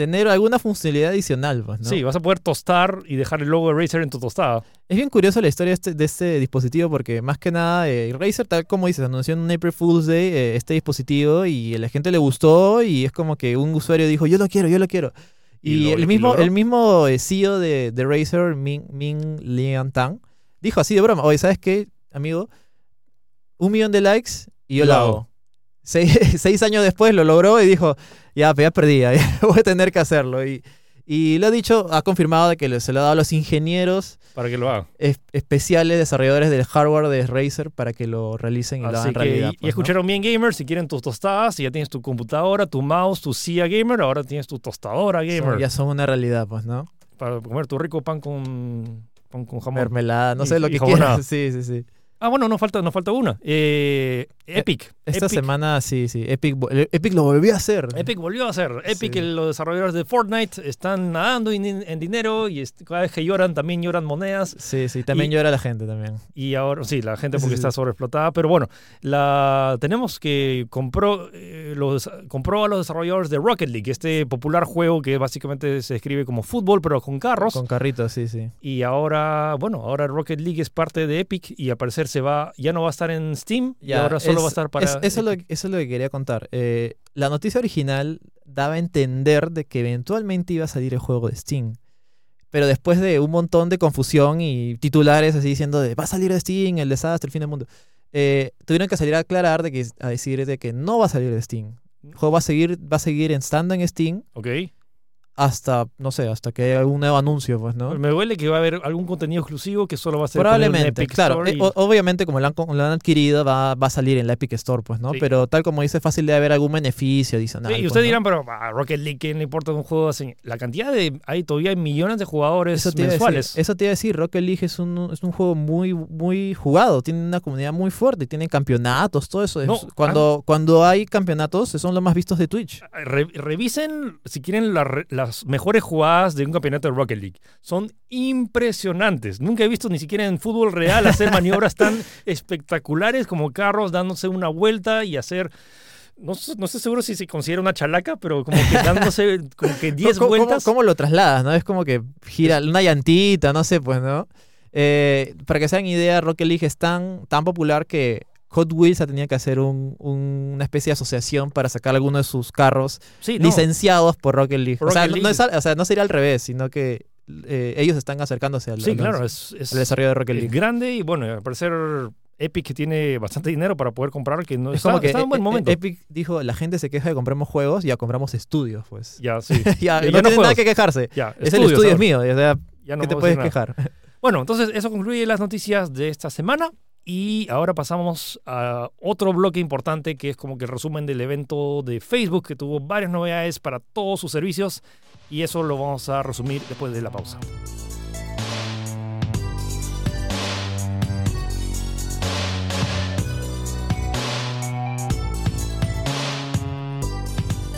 tener alguna funcionalidad adicional, pues, ¿no? Sí, vas a poder tostar y dejar el logo de Razer en tu tostada. Es bien curioso la historia de este, de este dispositivo porque más que nada eh, Razer, tal como dices, anunció en un April Fool's Day eh, este dispositivo y a la gente le gustó y es como que un usuario dijo, yo lo quiero, yo lo quiero. Y Y, lo- el mismo, el mismo eh, CEO de, de Razer, Ming, Ming Lian Tang, dijo así de broma, oye, ¿sabes qué, amigo? Un millón de likes y yo lo hago. Seis, seis años después lo logró y dijo, ya, pues ya perdí, ya, voy a tener que hacerlo. Y, y lo ha dicho, ha confirmado de que se lo ha dado a los ingenieros Para que lo haga. es- especiales desarrolladores del hardware de Razer para que lo realicen y lo Así hagan que, realidad. y- y pues, ¿no? escucharon bien gamers, si quieren tus tostadas, si ya tienes tu computadora, tu mouse, tu silla gamer, ahora tienes tu tostadora gamer Son- ya son una realidad, pues, ¿no? para comer tu rico pan con, pan con jamón. Mermelada, no Y- sé lo y que quieras. Sí, sí, sí. Ah, bueno, no falta, nos falta una. Eh, Epic. Esta Epic. semana, sí, sí. Epic, eh, Epic lo volvió a hacer. Epic volvió a hacer. Epic, Sí. los desarrolladores de Fortnite, están nadando en, en dinero y cada vez que lloran también lloran monedas. Sí, sí. También Y- llora la gente también. Y ahora, sí, la gente porque Sí, está sobreexplotada. Pero bueno, la, tenemos que compró, eh, los, compró a los desarrolladores de Rocket League, este popular juego que básicamente se escribe como fútbol, pero con carros. Con carritos, sí, sí. Y ahora, bueno, ahora Rocket League es parte de Epic y al parecer se va, ya no va a estar en Steam y Ya, ahora solo es- va a estar para. es- eso, es lo, eso es lo que quería contar. Eh, la noticia original daba a entender de que eventualmente iba a salir el juego de Steam. Pero después de un montón de confusión y titulares así diciendo de va a salir de Steam, el desastre, el fin del mundo, eh, tuvieron que salir a aclarar de que, a decir de que no va a salir de Steam. El juego va a seguir, va a seguir estando en Steam, Ok. Hasta, no sé, hasta que haya un nuevo anuncio, pues, ¿no? Me duele que va a haber algún contenido exclusivo que solo va a ser poner en Probablemente, Epic claro. Store eh, y- o- obviamente, como lo han, lo han adquirido, va, va a salir en la Epic Store, pues, ¿no? Sí. Pero tal como dice, fácil de haber algún beneficio adicional. Sí, y pues, ustedes ¿no? dirán, pero a Rocket League, ¿quién le importa un juego así? La cantidad de... Hay todavía millones de jugadores Eso mensuales. decir, eso te iba a decir, Rocket League es un, es un juego muy, muy jugado, tiene una comunidad muy fuerte, tiene campeonatos, todo eso. Es- cuando, cuando hay campeonatos, son los más vistos de Twitch. Re- revisen, si quieren, la re- las mejores jugadas de un campeonato de Rocket League. Son impresionantes. Nunca he visto ni siquiera en fútbol real hacer maniobras tan espectaculares como carros dándose una vuelta y hacer... No, no estoy seguro si se considera una chalaca, pero como que dándose como que 10 ¿Cómo, cómo- vueltas. cómo lo trasladas? ¿no? Es como que gira una llantita, no sé, pues, ¿no? Eh, para que se hagan idea, Rocket League es tan, tan popular que Hot Wheels ha tenido que hacer un- un- una especie de asociación para sacar algunos de sus carros Sí, no. licenciados por Rocket League. Por o, sea, Rocket no- League. es o sea, no sería al revés, sino que eh, ellos están acercándose al, Sí, al- claro, es, es- al desarrollo de Rocket es League. grande y bueno, al parecer Epic tiene bastante dinero para poder comprar, que no Es está, como que está en buen eh, eh, momento. Epic dijo, la gente se queja de compramos juegos, ya compramos estudios, pues. ya, sí. ya, Ya no no tiene nada que quejarse. Ya, Es el estudios estudio es mío, o sea, Ya no ¿qué te puedes quejar? Bueno, entonces eso concluye las noticias de esta semana y ahora pasamos a otro bloque importante que es como que el resumen del evento de Facebook que tuvo varias novedades para todos sus servicios y eso lo vamos a resumir después de la pausa.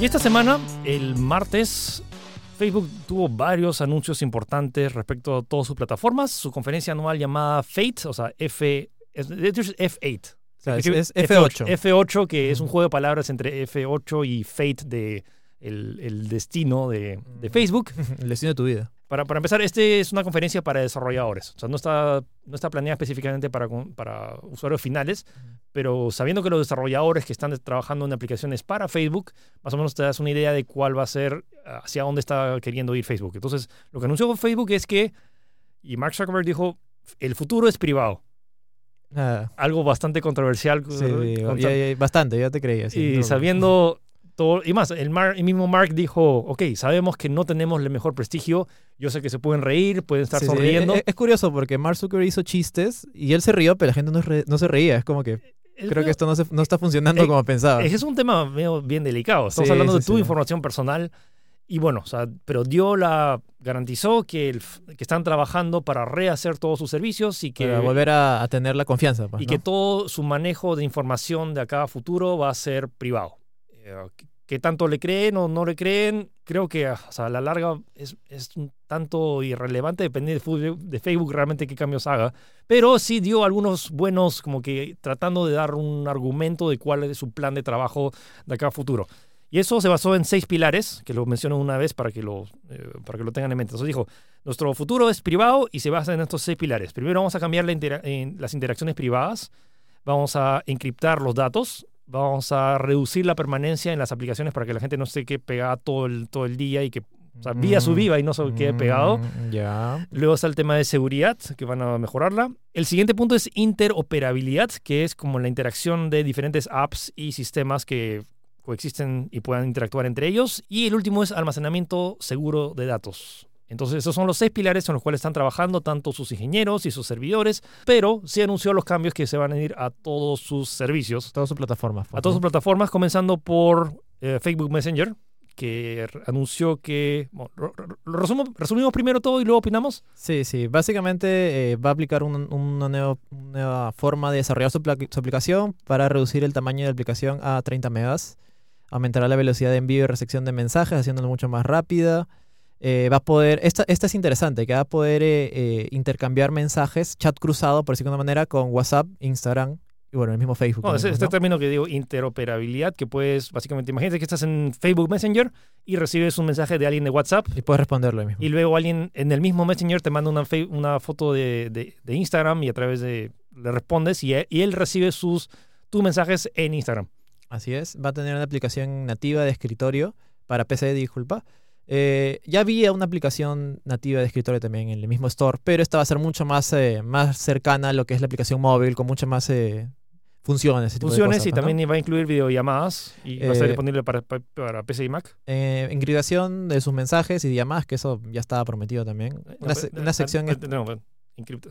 Y esta semana, el martes, Facebook tuvo varios anuncios importantes respecto a todas sus plataformas. Su conferencia anual llamada Fate, o sea, F, es, de hecho es F8. O sea, es, Escribe es F8. F8, que es un juego de palabras entre F8 y Fate de el, el destino de, de Mm. Facebook. El destino de tu vida. Para, para empezar, este es una conferencia para desarrolladores. O sea, no está, no está planeada específicamente para, para usuarios finales, pero sabiendo que los desarrolladores que están trabajando en aplicaciones para Facebook, más o menos te das una idea de cuál va a ser, hacia dónde está queriendo ir Facebook. Entonces, lo que anunció Facebook es que, y Mark Zuckerberg dijo, el futuro es privado. Nada. Algo bastante controversial. Sí, sí, con- ya- ya- bastante, ya te creía. sí, y no- sabiendo todo, y más, el, Mar- el mismo Mark dijo, ok, sabemos que no tenemos el mejor prestigio, yo sé que se pueden reír, pueden estar Sí, sí, sonriendo. Es, es curioso porque Mark Zuckerberg hizo chistes y él se rió, pero la gente no, re- no se reía. Es como que Es creo que esto no, se- no está funcionando Eh, como pensaba. Es un tema medio bien delicado. Estamos Sí, hablando sí, de tu sí. información personal. Y bueno, o sea, pero dio la. garantizó que, el que están trabajando para rehacer todos sus servicios y que, para volver a, a tener la confianza. pues, y ¿no? que todo su manejo de información de acá a futuro va a ser privado. Eh, ¿Qué qué tanto le creen o no le creen? Creo que o sea, a la larga es, es un tanto irrelevante, depende de, de Facebook realmente qué cambios haga. Pero sí dio algunos buenos, como que tratando de dar un argumento de cuál es su plan de trabajo de acá a futuro. Y eso se basó en seis pilares, que lo menciono una vez para que lo, eh, para que lo tengan en mente. Entonces dijo, nuestro futuro es privado y se basa en estos seis pilares. Primero vamos a cambiar la intera- en las interacciones privadas, vamos a encriptar los datos, vamos a reducir la permanencia en las aplicaciones para que la gente no se quede pegada todo el, todo el día y que o sea, vía su Mm, viva y no se quede pegado. mm. Luego está el tema de seguridad, que van a mejorarla. El siguiente punto es interoperabilidad, que es como la interacción de diferentes apps y sistemas que coexisten y puedan interactuar entre ellos. Y el último es almacenamiento seguro de datos. Entonces, esos son los seis pilares en los cuales están trabajando tanto sus ingenieros y sus servidores, pero sí anunció los cambios que se van a ir a todos sus servicios, Todas sus plataformas. a todas sus plataformas, comenzando por eh, Facebook Messenger, que anunció que... bueno, resumo- resumimos primero todo y luego opinamos. Sí, sí. Básicamente eh, va a aplicar un- una, nueva, una nueva forma de desarrollar su, su aplicación para reducir el tamaño de la aplicación a 30 megas. Aumentará la velocidad de envío y recepción de mensajes, haciéndolo mucho más rápida. Eh, va a poder, esta, esta es interesante, que va a poder eh, eh, intercambiar mensajes, chat cruzado, por decirlo de una manera, con WhatsApp, Instagram y bueno, el mismo Facebook. No, también, ese- este ¿no? término que digo, interoperabilidad, que puedes, básicamente, imagínate que estás en Facebook Messenger y recibes un mensaje de alguien de WhatsApp Y puedes responderlo mismo. y luego alguien en el mismo Messenger te manda una, una foto de, de- de Instagram y a través de, le respondes y, y él recibe sus, tus mensajes en Instagram. Así es, va a tener una aplicación nativa de escritorio para PC, disculpa. Eh, ya había una aplicación nativa de escritorio también en el mismo store, pero esta va a ser mucho más, eh, más cercana a lo que es la aplicación móvil, con mucha más, eh, funciones. funciones cosas, y ¿no? también va a incluir videollamadas y va a estar disponible para, para, PC y Mac. Encriptación de sus mensajes y llamadas, que eso ya estaba prometido también. Una, una sección no, no, encripta.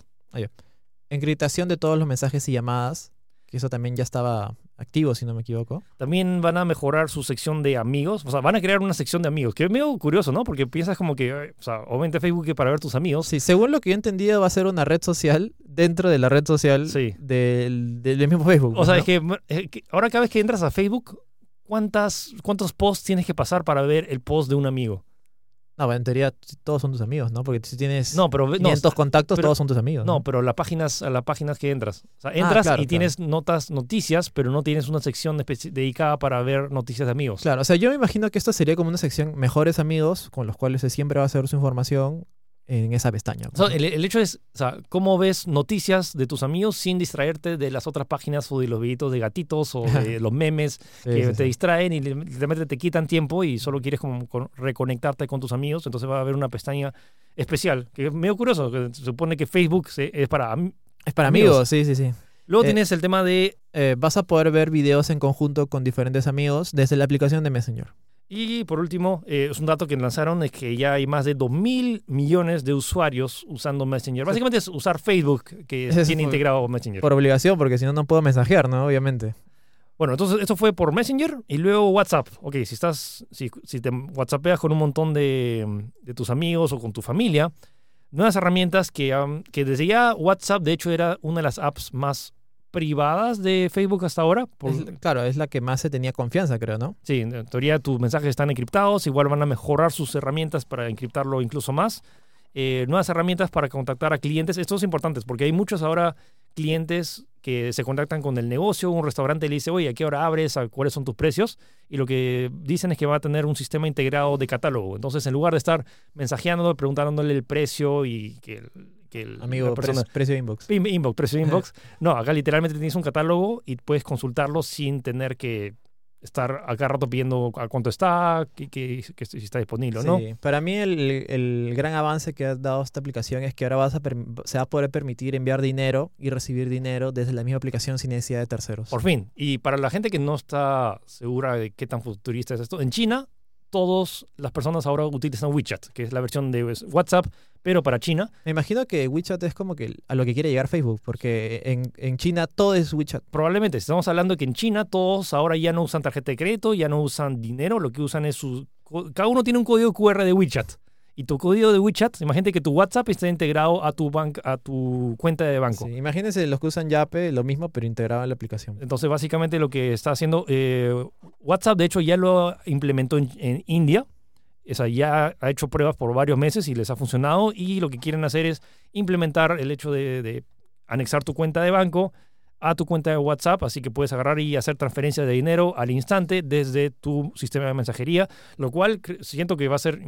encriptación de todos los mensajes y llamadas, que eso también ya estaba activo, si no me equivoco. También van a mejorar su sección de amigos. O sea, van a crear una sección de amigos, que es medio curioso, ¿no? Porque piensas como que, o sea, obviamente Facebook es para ver tus amigos. Sí, según lo que yo he entendido, va a ser una red social dentro de la red social Sí. del, del mismo Facebook. O sea, es que, eh, que ahora cada vez que entras a Facebook, ¿cuántas, ¿cuántos posts tienes que pasar para ver el post de un amigo? No, en teoría todos son tus amigos, ¿no? Porque si tienes No, pero ve- no, 500 contactos, pero- todos son tus amigos. no, pero las páginas, a las páginas que entras. O sea, Ah, entras claro, y tienes notas, noticias, pero no tienes una sección dedicada para ver noticias de amigos. Claro, o sea, yo me imagino que esto sería como una sección mejores amigos con los cuales se siempre va a hacer su información en esa pestaña. O sea, el, el hecho es, o sea, cómo ves noticias de tus amigos sin distraerte de las otras páginas o de los videitos de gatitos o de los memes que sí, te sí. distraen y literalmente te quitan tiempo y solo quieres como con- reconectarte con tus amigos, entonces va a haber una pestaña especial, que es medio curioso, que se supone que Facebook es para... am- Es para amigos. amigos, sí, sí, sí. Luego Eh, tienes el tema de... Eh, vas a poder ver videos en conjunto con diferentes amigos desde la aplicación de Messenger. Y por último, eh, es un dato que lanzaron, es que ya hay más de 2 mil millones de usuarios usando Messenger. Básicamente es usar Facebook, que Eso tiene integrado Messenger. Por obligación, porque si no, no puedo mensajear, ¿no? Obviamente. Bueno, entonces esto fue por Messenger y luego WhatsApp. Ok, si estás, si, si te WhatsAppeas con un montón de, de tus amigos o con tu familia, nuevas herramientas que, um, que desde ya WhatsApp de hecho era una de las apps más privadas de Facebook hasta ahora. por- Es- claro, es la que más se tenía confianza, creo, ¿no? sí, en teoría tus mensajes están encriptados, igual van a mejorar sus herramientas para encriptarlo incluso más. Eh, nuevas herramientas para contactar a clientes. Esto es importante porque hay muchos ahora clientes que se contactan con el negocio, un restaurante le dice, oye, ¿a qué hora abres? ¿A ¿Cuáles son tus precios? Y lo que dicen es que va a tener un sistema integrado de catálogo. Entonces, en lugar de estar mensajeándolo, preguntándole el precio y que, que el- Amigo, la persona... pre- precio inbox. Pim- Inbox, precio de inbox. No, acá literalmente tienes un catálogo y puedes consultarlo sin tener que estar acá rato pidiendo a cuánto está, que, que- que si está disponible o no. Sí, para mí el, el gran avance que ha dado esta aplicación es que ahora vas a se va a poder permitir enviar dinero y recibir dinero desde la misma aplicación sin necesidad de terceros. Por fin. Y para la gente que no está segura de qué tan futurista es esto, en China todas las personas ahora utilizan WeChat, que es la versión de WhatsApp, pero para China. Me imagino que WeChat es como que a lo que quiere llegar Facebook, porque en, en China todo es WeChat. Probablemente estamos hablando que en China todos ahora ya no usan tarjeta de crédito, ya no usan dinero, lo que usan es su... Cada uno tiene un código QR de WeChat. Y tu código de WeChat, imagínate que tu WhatsApp está integrado a tu, bank, a tu cuenta de banco. Sí, imagínense los que usan Yape, lo mismo, pero integrado en la aplicación. Entonces, básicamente lo que está haciendo eh, WhatsApp, de hecho, ya lo implementó en, en India. O ya ha hecho pruebas por varios meses y les ha funcionado. Y lo que quieren hacer es implementar el hecho de, de anexar tu cuenta de banco a tu cuenta de WhatsApp. Así que puedes agarrar y hacer transferencias de dinero al instante desde tu sistema de mensajería. Lo cual siento que va a ser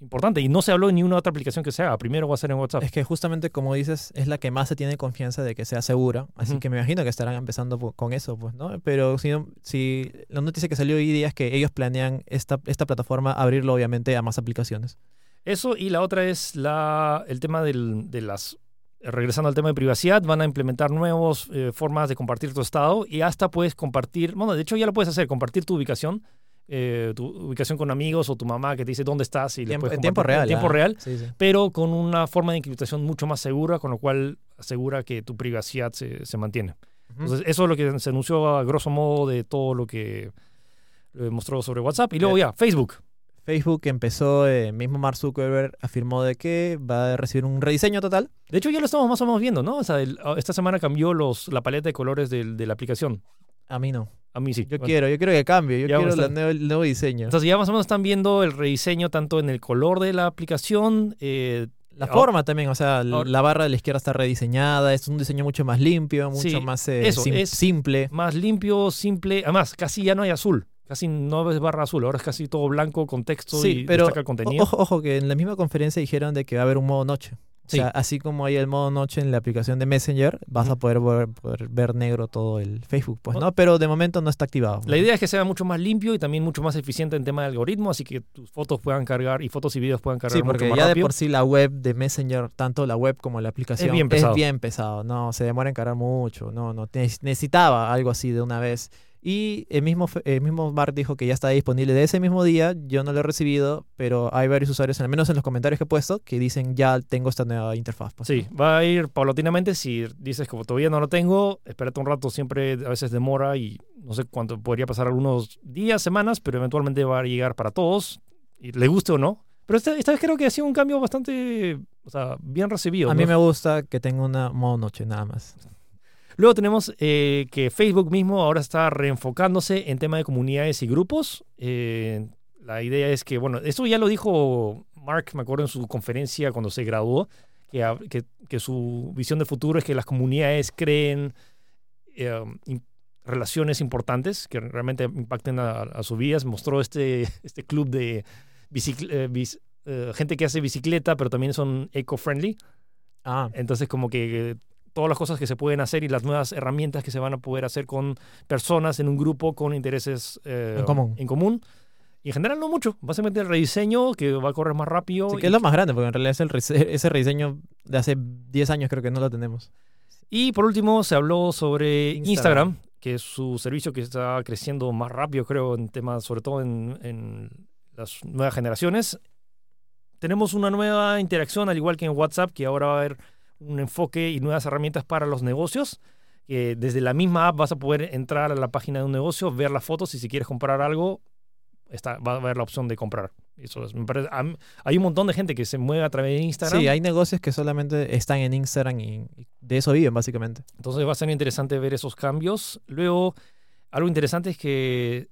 importante. Y no se habló de ni una otra aplicación que se haga. Primero va a ser en WhatsApp. Es que justamente como dices, es la que más se tiene confianza de que sea segura. Así que me imagino que estarán empezando con eso, pues, ¿no? Pero si, no- si la noticia que salió hoy día es que ellos planean esta, esta plataforma abrirlo obviamente a más aplicaciones. Eso y la otra es la, el tema del- de las... Regresando al tema de privacidad, van a implementar nuevas eh, formas de compartir tu estado y hasta puedes compartir, bueno, de hecho ya lo puedes hacer, compartir tu ubicación, eh, tu ubicación con amigos o tu mamá que te dice dónde estás y Tiempo- en tiempo real. En tiempo ah. real, Sí, sí. pero con una forma de encriptación mucho más segura, con lo cual asegura que tu privacidad se, se mantiene. Entonces, eso es lo que se anunció a grosso modo de todo lo que mostró sobre WhatsApp. Y luego ya, Facebook. Facebook empezó, eh, mismo Mark Zuckerberg afirmó de que va a recibir un rediseño total. De hecho, ya lo estamos más o menos viendo, ¿no? O sea, el- esta semana cambió los, la paleta de colores de la aplicación. A mí no. A mí sí. Yo Bueno, quiero, yo quiero que cambie, yo Ya quiero la nuevo- el nuevo diseño. Entonces ya más o menos están viendo el rediseño tanto en el color de la aplicación. eh, La ahora- forma también, o sea, ahora- la barra de la izquierda está rediseñada, es un diseño mucho más limpio, mucho Sí, más eh, eso, sim- es- simple. más limpio, simple. Además, casi ya no hay azul. Casi no ves barra azul. Ahora es casi todo blanco con texto Sí, y pero destaca el contenido. Ojo, ojo, que en la misma conferencia dijeron de que va a haber un modo noche. O sea, así como hay el modo noche en la aplicación de Messenger, vas a poder, ver- poder ver negro todo el Facebook, pues, ¿no? Pero de momento no está activado. La idea es que sea mucho más limpio y también mucho más eficiente en tema de algoritmo, así que tus fotos puedan cargar y fotos y videos puedan cargar Sí, mucho porque más ya de por sí la web de Messenger, tanto la web como la aplicación, bien pesado. bien pesado. No, se demora en cargar mucho. No, no. ne- Necesitaba algo así de una vez. Y el mismo, el mismo Mark dijo que ya está disponible de ese mismo día. Yo no lo he recibido, pero hay varios usuarios, al menos en los comentarios que he puesto, que dicen ya tengo esta nueva interfaz. pues, Sí, va a ir paulatinamente. Si dices como todavía no lo tengo, espérate un rato, siempre a veces demora y no sé cuánto podría pasar algunos días, semanas, pero eventualmente va a llegar para todos, y le guste o no. Pero esta, esta vez creo que ha sido un cambio bastante, o sea, bien recibido. A mí ¿no? me gusta que tenga una modo noche nada más. Luego tenemos eh, que Facebook mismo ahora está reenfocándose en tema de comunidades y grupos. Eh, la idea es que, bueno, eso ya lo dijo Mark, me acuerdo en su conferencia cuando se graduó, que, hab- que, que su visión de futuro es que las comunidades creen eh, im- relaciones importantes que realmente impacten a, a sus vidas. Mostró este, este club de eh, gente que hace bicicleta, pero también son eco-friendly. Ah, Entonces, como que todas las cosas que se pueden hacer y las nuevas herramientas que se van a poder hacer con personas en un grupo con intereses eh, En común. en común. Y en general no mucho. Básicamente el rediseño que va a correr más rápido. sí, que es lo más grande, porque en realidad es el ese rediseño de hace 10 años creo que no lo tenemos. y por último se habló sobre Instagram. Instagram. que es su servicio que está creciendo más rápido, creo, en temas, sobre todo en, en las nuevas generaciones. Tenemos una nueva interacción, al igual que en WhatsApp, que ahora va a haber un enfoque y nuevas herramientas para los negocios. Desde la misma app vas a poder entrar a la página de un negocio, ver las fotos y si quieres comprar algo, está, va a haber la opción de comprar. Eso es, me parece- a mí- hay un montón de gente que se mueve a través de Instagram. Sí, hay negocios que solamente están en Instagram y, y de eso viven básicamente. Entonces va a ser interesante ver esos cambios. Luego, algo interesante es que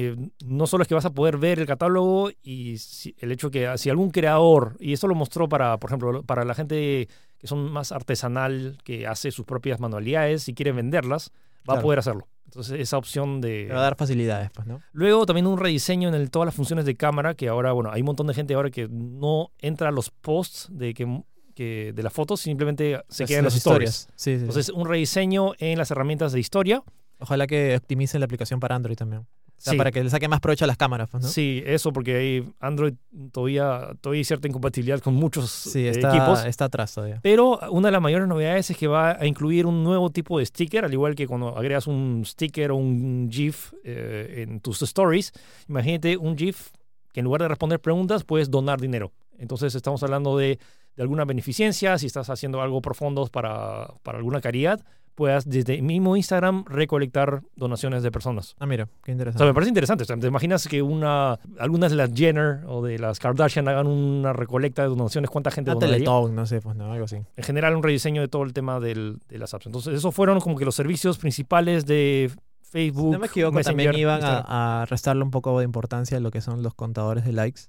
eh, no solo es que vas a poder ver el catálogo y si- el hecho que si algún creador, y eso lo mostró para, por ejemplo, para la gente que son más artesanal, que hace sus propias manualidades y quiere venderlas, va a poder hacerlo. Entonces esa opción de... Te va a dar facilidades, pues, ¿no? Luego también un rediseño en el- todas las funciones de cámara, que ahora, bueno, hay un montón de gente ahora que no entra a los posts de, que, que- de las fotos, simplemente se Las- quedan en las. Sí, sí, sí. Entonces, un rediseño en las herramientas de historia. Ojalá que optimicen la aplicación para Android también. O sea, Sí. para que le saque más provecho a las cámaras, pues, ¿no? Sí, eso porque hay Android todavía, todavía hay cierta incompatibilidad con muchos Sí, eh, está, equipos. está atrás todavía. Pero una de las mayores novedades es que va a incluir un nuevo tipo de sticker, al igual que cuando agregas un sticker o un GIF eh, en tus stories. Imagínate un GIF que en lugar de responder preguntas puedes donar dinero. Entonces estamos hablando de, de alguna beneficencia, si estás haciendo algo por fondos para, para alguna caridad, puedas desde el mismo Instagram recolectar donaciones de personas. Ah, mira, qué O interesante. sea, me parece interesante. O sea, ¿Te imaginas que una, algunas de las Jenner o de las Kardashian hagan una recolecta de donaciones? ¿Cuánta gente Una donaría? Teletón, no sé, pues no, algo así. En general, un rediseño de todo el tema del- de las apps. Entonces, esos fueron como que los servicios principales de Facebook. No me equivoco, Messenger, también iban a, a restarle un poco de importancia a lo que son los contadores de likes.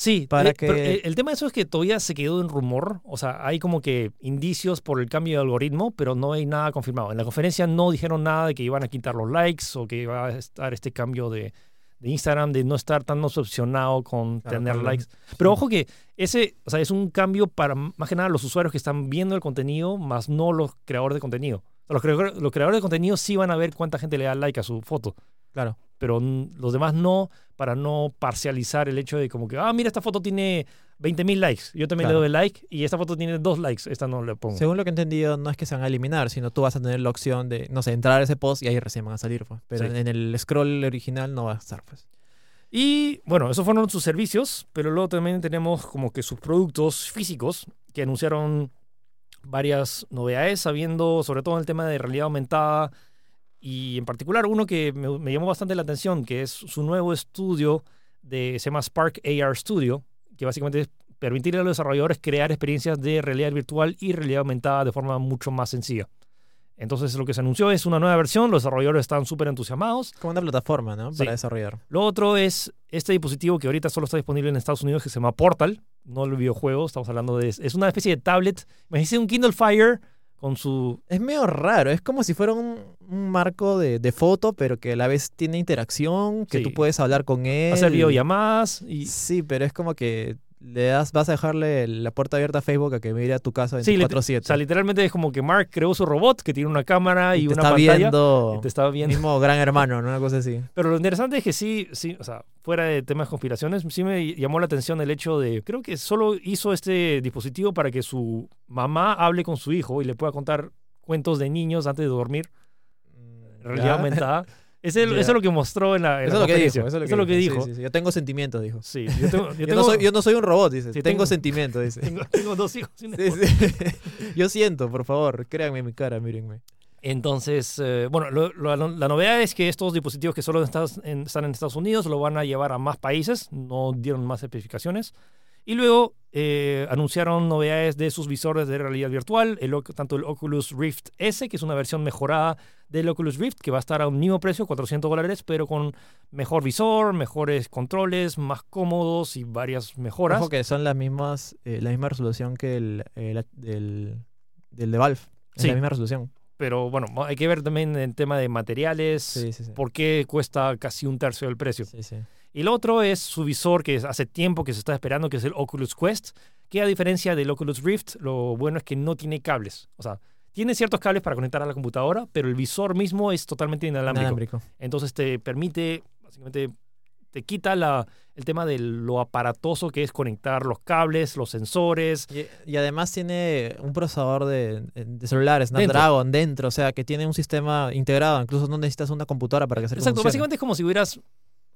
Sí, para eh, que- el, el tema de eso es que todavía se quedó en rumor. O sea, hay como que indicios por el cambio de algoritmo, pero no hay nada confirmado. En la conferencia no dijeron nada de que iban a quitar los likes o que iba a estar este cambio de, de Instagram, de no estar tan obsesionado con Claro, tener likes. Pero ojo que ese, o sea, es un cambio para más que nada los usuarios que están viendo el contenido, más no los creadores de contenido. O sea, los, creadores, los creadores de contenido sí van a ver cuánta gente le da like a su foto, Claro. Pero los demás no, para no parcializar el hecho de como que, ah, mira, esta foto tiene 20.000 likes, yo también Claro. le doy like, y esta foto tiene dos likes, esta no le pongo. Según lo que he entendido, no es que se van a eliminar, sino tú vas a tener la opción de, no sé, entrar a ese post y ahí recién van a salir. Pues. Pero Sí. en el scroll original no va a estar, pues. Y bueno, esos fueron sus servicios, pero luego también tenemos como que sus productos físicos que anunciaron varias novedades, sabiendo sobre todo en el tema de realidad aumentada y en particular uno que me, me llamó bastante la atención, que es su nuevo estudio de, se llama Spark AR Studio, que básicamente es permitirle a los desarrolladores crear experiencias de realidad virtual y realidad aumentada de forma mucho más sencilla. Entonces lo que se anunció es una nueva versión, los desarrolladores están súper entusiasmados. Como una plataforma, ¿no? Sí. Para desarrollar. Lo otro es este dispositivo que ahorita solo está disponible en Estados Unidos que se llama Portal, no el videojuego, estamos hablando de... Es una especie de tablet, imagínense un Kindle Fire con su... Es medio raro, es como si fuera un, un marco de, de foto, pero que a la vez tiene interacción, que Sí. tú puedes hablar con él. hacer videollamadas y... Sí, pero es como que le das, vas a dejarle la puerta abierta a Facebook a que mire a tu casa Sí, le- 24/7. O sea, literalmente es como que Mark creó su robot que tiene una cámara y, y te una está pantalla. viendo, y te está viendo. mismo gran hermano, ¿no? Una cosa así. Pero lo interesante es que sí, sí, o sea, fuera de temas de conspiraciones, sí me llamó la atención el hecho de, creo que solo hizo este dispositivo para que su mamá hable con su hijo y le pueda contar cuentos de niños antes de dormir, realidad Ya. aumentada. Ese- Ya. Eso es lo que mostró en la, en Eso la es lo que dijo. Eso es lo que, dijo. Sí, sí, sí. Yo tengo sentimientos, dijo. Sí, yo tengo, yo Yo, tengo- no soy, yo no soy un robot, dice. Sí, tengo, tengo- sentimientos, dice. tengo- tengo dos hijos. Yo siento, por favor, créanme en mi cara, mírenme. Entonces, eh, bueno, lo- lo- la novedad es que estos dispositivos que solo están en, están en Estados Unidos lo van a llevar a más países, no dieron más especificaciones. Y luego eh, anunciaron novedades de sus visores de realidad virtual, el tanto el Oculus Rift S, que es una versión mejorada del Oculus Rift, que va a estar a un mismo precio, 400 dólares, pero con mejor visor, mejores controles, más cómodos y varias mejoras. Ojo que son las mismas, eh, la misma resolución que el, el- del, del de Valve. Es Sí. la misma resolución. Pero bueno, hay que ver también el tema de materiales, Sí, sí, sí. por qué cuesta casi un tercio del precio. Sí, sí. Y lo otro es su visor que hace tiempo que se está esperando, que es el Oculus Quest, que a diferencia del Oculus Rift, lo bueno es que no tiene cables. O sea, tiene ciertos cables para conectar a la computadora, pero el visor mismo es totalmente inalámbrico. Inalámbrico. Entonces te permite, básicamente, te quita la, el tema de lo aparatoso que es conectar los cables, los sensores. Y, y además tiene un procesador de, de celular, Snapdragon, dentro. o sea, que tiene un sistema integrado. Incluso no necesitas una computadora para que se Exacto, básicamente es como si hubieras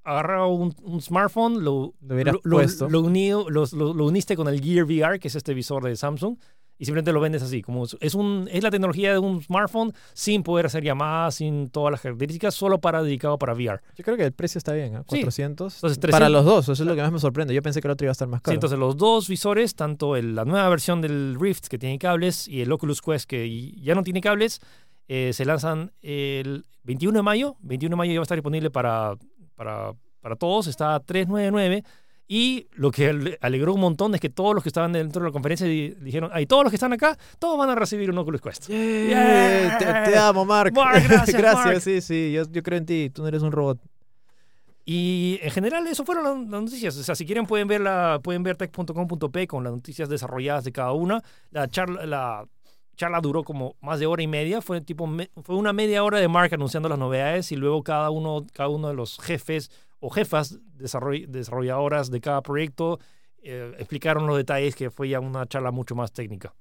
agarrado un, un smartphone, lo, Lo lo, puesto. lo unido- lo- lo uniste con el Gear VR, que es este visor de Samsung, y simplemente lo vendes así. Como es, un, es la tecnología de un smartphone sin poder hacer llamadas, sin todas las características, solo para dedicado para VR. Yo creo que el precio está bien, ¿eh? Sí. 400. Entonces, Para 300. los dos, eso es lo que más me sorprende. Yo pensé que el otro iba a estar más Sí, caro. entonces los dos visores, tanto el- la nueva versión del Rift que tiene cables y el Oculus Quest que ya no tiene cables, eh, se lanzan el 21 de mayo. 21 de mayo ya va a estar disponible para, para, para todos, está a 399. Y lo que ale- alegró un montón es que todos los que estaban dentro de la conferencia di- dijeron, ay, todos los que están acá, todos van a recibir un Oculus Quest. Yeah, te, te amo, Mark. Mark, gracias, gracias, Mark. sí, sí. Yo, yo creo en ti. Tú no eres un robot. Y en general eso fueron las las noticias. O sea, si quieren pueden ver la, pueden ver tech.com.p con las noticias desarrolladas de cada una. La charla, la charla duró como más de hora y media. Fue tipo fue una media hora de Mark anunciando las novedades y luego cada uno, cada uno de los jefes o jefas desarroll- desarrolladoras de cada proyecto eh, explicaron los detalles que fue ya una charla mucho más técnica.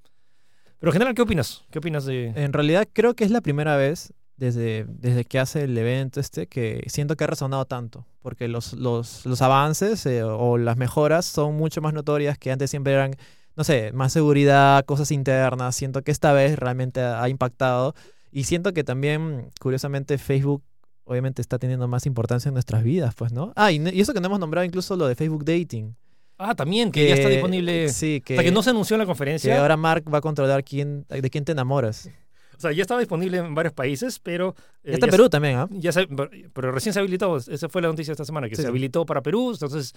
Pero en general, ¿qué opinas? ¿Qué opinas de...? En realidad creo que es la primera vez desde, desde que hace el evento este que siento que ha resonado tanto. Porque los, los, los avances eh, o las mejoras son mucho más notorias que antes siempre eran, no sé, más seguridad, cosas internas. Siento que esta vez realmente ha, impactado. Y siento que también, curiosamente, Facebook obviamente está teniendo más importancia en nuestras vidas, pues, ¿no? Ah, y, y eso que no hemos nombrado incluso lo de Facebook Dating. Ah, también, que, ya está disponible... Sí, que, o sea, que no se anunció en la que conferencia. ahora Mark va a controlar quién, de quién te enamoras. O sea, ya estaba disponible en varios países, pero... eh, Ya está en Perú también, ¿ah? Ya se- pero recién se habilitó, esa fue la noticia esta semana, que Sí, se habilitó para Perú. Entonces,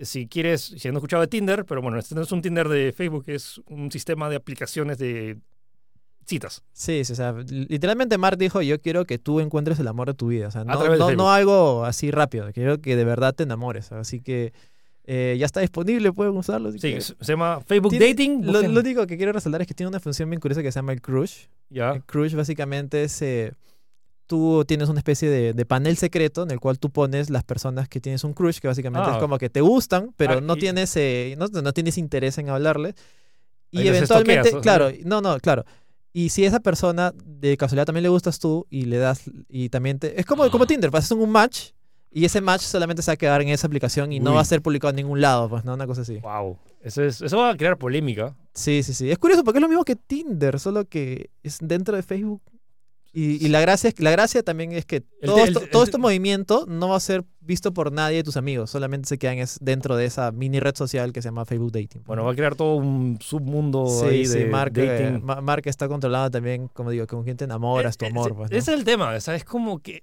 si quieres, si no has escuchado de Tinder, pero bueno, este no es un Tinder de Facebook, es un sistema de aplicaciones de citas. Sí, sí, o sea, literalmente Mark dijo, yo quiero que tú encuentres el amor de tu vida. O sea, no, no, no algo así rápido, quiero que de verdad te enamores. Así que eh, ya está disponible, pueden usarlo. Sí, que- se llama Facebook Tiene- Dating. Lo, lo único que quiero resaltar es que tiene una función bien curiosa que se llama el Crush. ya. El Crush básicamente es... eh, Tú tienes una especie de, de panel secreto en el cual tú pones las personas que tienes un crush, que básicamente Ah. es como que te gustan, pero Ah, no y- tienes eh, no, no tienes interés en hablarles. Y eventualmente, claro, no, no, claro. Y si esa persona de casualidad también le gustas tú y le das y también te es como como Tinder, pues haces un match y ese match solamente se va a quedar en esa aplicación y no va a ser publicado en ningún lado, pues no una cosa así. Wow. Eso, es, eso va a crear polémica. Sí, sí, sí. Es curioso porque es lo mismo que Tinder, solo que es dentro de Facebook. Y, y la gracia es la gracia también es que El todo, esto- el- todo el- este movimiento no va a ser visto por nadie de tus amigos, solamente se quedan es dentro de esa mini red social que se llama Facebook Dating. Bueno, va a crear todo un submundo sí, ahí sí, de Mark, eh, dating. Mark está controlado también, como digo, con quién te enamoras, tu Eh, amor. ese- pues, ¿no? Ese es el tema, o sea, es como que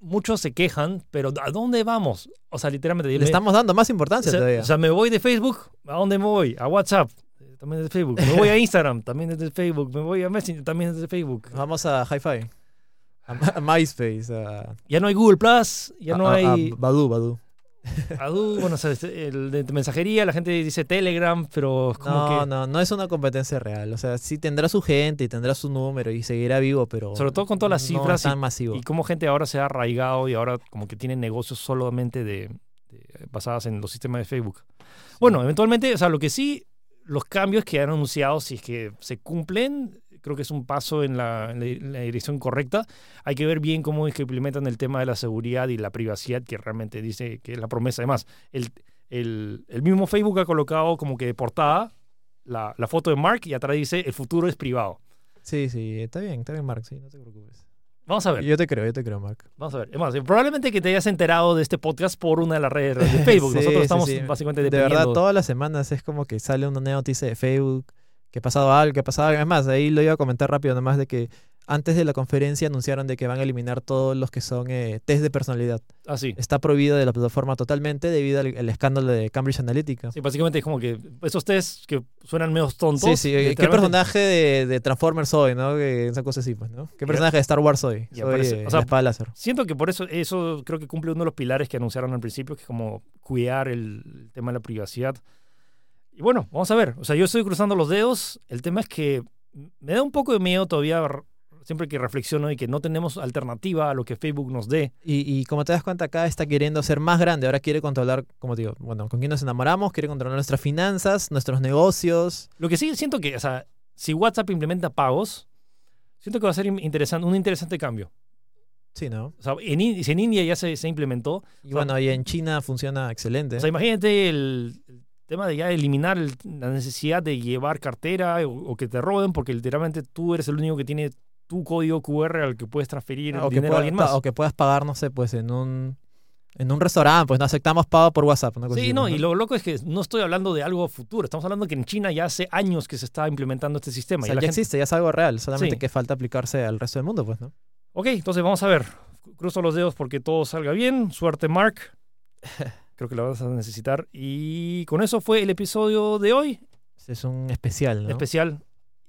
muchos se quejan, pero ¿a dónde vamos? O sea, literalmente. Le estamos dando más o importancia sea, todavía. o sea, me voy de Facebook, ¿a dónde me voy? A WhatsApp, eh, también desde Facebook. Me voy a Instagram, también desde Facebook. Me voy a Messenger, también desde Facebook. Vamos a Hi-Fi, a, MySpace, a, Ya no hay Google Plus, ya no a- hay. a Badoo, Badoo. Adu, bueno, o sea, el de mensajería, la gente dice Telegram, pero es como No, que... no, no es una competencia real. O sea, sí tendrá su gente y tendrá su número y seguirá vivo, pero. Sobre todo con todas las no cifras tan masivo. Y cómo gente ahora se ha arraigado y ahora como que tiene negocios solamente de, de- basadas en los sistemas de Facebook. Bueno, eventualmente, o sea, lo que sí, los cambios que han anunciado, si es que se cumplen, creo que es un paso en la, dirección correcta. Hay que ver bien cómo es que implementan el tema de la seguridad y la privacidad, que realmente dice que es la promesa. Además, el mismo Facebook ha colocado como que de portada la, la foto de Mark y atrás dice el futuro es privado. Sí, sí, está bien, está bien, Mark, sí, no te preocupes. Vamos a ver. Yo te creo, yo te creo, Mark. Vamos a ver. Es más, eh, probablemente que te hayas enterado de este podcast por una de las redes de Facebook. Sí, Nosotros estamos sí. básicamente De dependiendo. verdad, todas las semanas es como que sale una noticia de Facebook, que ha pasado algo, que ha pasado algo. Es más, ahí lo iba a comentar rápido, nomás de que antes de la conferencia anunciaron de que van a eliminar todos los que son eh, test de personalidad. Así. Está prohibido de la plataforma totalmente debido al, al escándalo de Cambridge Analytica. Sí, básicamente es como que esos test que suenan medio tontos. Sí, sí. eh, ¿Qué personaje de, de Transformers soy, no? Que esa cosa así, pues, ¿no? ¿Qué personaje de Star Wars soy? Ya, soy eh, o sea, la espada láser. Siento que por eso, eso creo que cumple uno de los pilares que anunciaron al principio, que es como cuidar el, el tema de la privacidad. Y bueno, vamos a ver. O sea, yo estoy cruzando los dedos. El tema es que me da un poco de miedo todavía siempre que reflexiono y que no tenemos alternativa a lo que Facebook nos dé. Y, y como te das cuenta, acá está queriendo ser más grande. Ahora quiere controlar, como te digo, bueno, con quién nos enamoramos, quiere controlar nuestras finanzas, nuestros negocios. Lo que sí siento que, o sea, si WhatsApp implementa pagos, siento que va a ser in- interesante, un interesante cambio. Sí, ¿no? O sea, en, en India ya se, se implementó, Y sea, bueno, y en China funciona excelente. o sea, imagínate el, el tema de ya eliminar el- la necesidad de llevar cartera o, o que te roben, porque literalmente tú eres el único que tiene tu código QR al que puedes transferir o, que dinero a pueda- alguien más. o que puedas pagar, no sé, pues en un, en un restaurante, pues no aceptamos pago por WhatsApp. una cosa Sí, así, no, y lo loco es que no estoy hablando de algo futuro, estamos hablando que en China ya hace años que se está implementando este sistema. O sea, ya gente- existe, ya es algo real, solamente Sí. que falta aplicarse al resto del mundo, pues, ¿no? Ok, entonces vamos a ver. Cruzo los dedos porque todo salga bien. Suerte, Mark. Creo que la vas a necesitar. Y con eso fue el episodio de hoy, Ese Es un especial, ¿no? especial.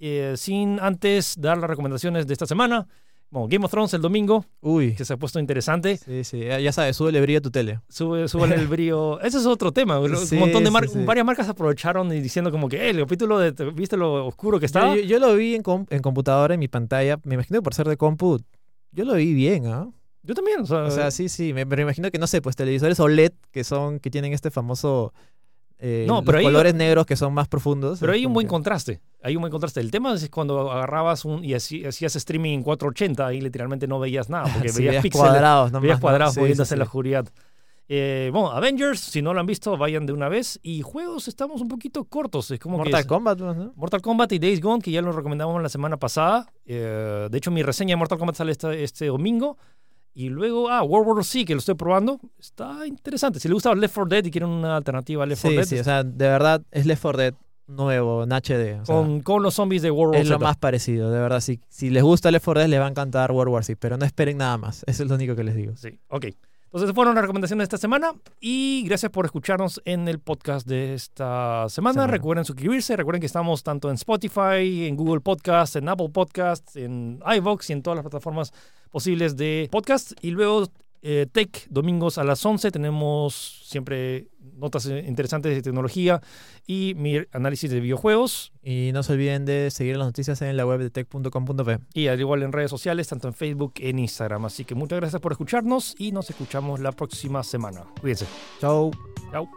Eh, sin antes dar las recomendaciones de esta semana. Bueno, Game of Thrones el domingo, Uy. que se ha puesto interesante. Sí, sí, ya sabes, sube el brillo a tu tele. Sube, sube el brillo. Ese es otro tema. Un Sí, montón de sí, mar- sí. varias marcas aprovecharon y diciendo como que, "Eh, el capítulo de, ¿viste lo oscuro que estaba? Yo, yo- yo lo vi en, com- en computadora, en mi pantalla. Me imagino que por ser de compu, yo lo vi bien, ¿ah? Yo también, o sea, O sea, sí, sí. Me, pero imagino que, no sé, pues televisores OLED que son, que tienen este famoso. Eh, No, los pero ahí- colores negros que son más profundos. Pero hay un buen que- contraste. Hay un buen contraste. El tema es cuando agarrabas un y hací- hacías streaming en 480 y literalmente no veías nada porque Sí, veías veías píxeles, cuadrados, nomás, veías ¿no? cuadrados Sí, moviéndose sí, en la oscuridad. Eh, bueno, Avengers, si no lo han visto, vayan de una vez. Y juegos estamos un poquito cortos. Es como que Mortal es- Kombat, ¿no? Mortal Kombat y Days Gone, que ya lo recomendamos la semana pasada. Eh, de hecho, mi reseña de Mortal Kombat sale este, este domingo. Y luego, ah, World War Z, que lo estoy probando. Está interesante. Si le gusta Left 4 Dead y quieren una alternativa a Left 4 Sí, Dead, sí, o sea, de verdad es Left 4 Dead nuevo, en HD. o sea, con, con los zombies de World War es lo más parecido, de verdad. Si, si les gusta Left 4 Dead, les va a encantar World War Z, pero no esperen nada más. Eso es lo único que les digo. Sí, ok. Entonces, fueron las recomendaciones de esta semana y gracias por escucharnos en el podcast de esta semana. Semana. Recuerden suscribirse, recuerden que estamos tanto en Spotify, en Google Podcast, en Apple Podcast, en iVoox y en todas las plataformas posibles de podcast. Y luego, eh, Tech, domingos a las 11, tenemos siempre notas eh, interesantes de tecnología y mi análisis de videojuegos. Y no se olviden de seguir las noticias en la web de tech.com.p. Y al igual en redes sociales, tanto en Facebook en Instagram. Así que muchas gracias por escucharnos y nos escuchamos la próxima semana. Cuídense. Chau. Chao.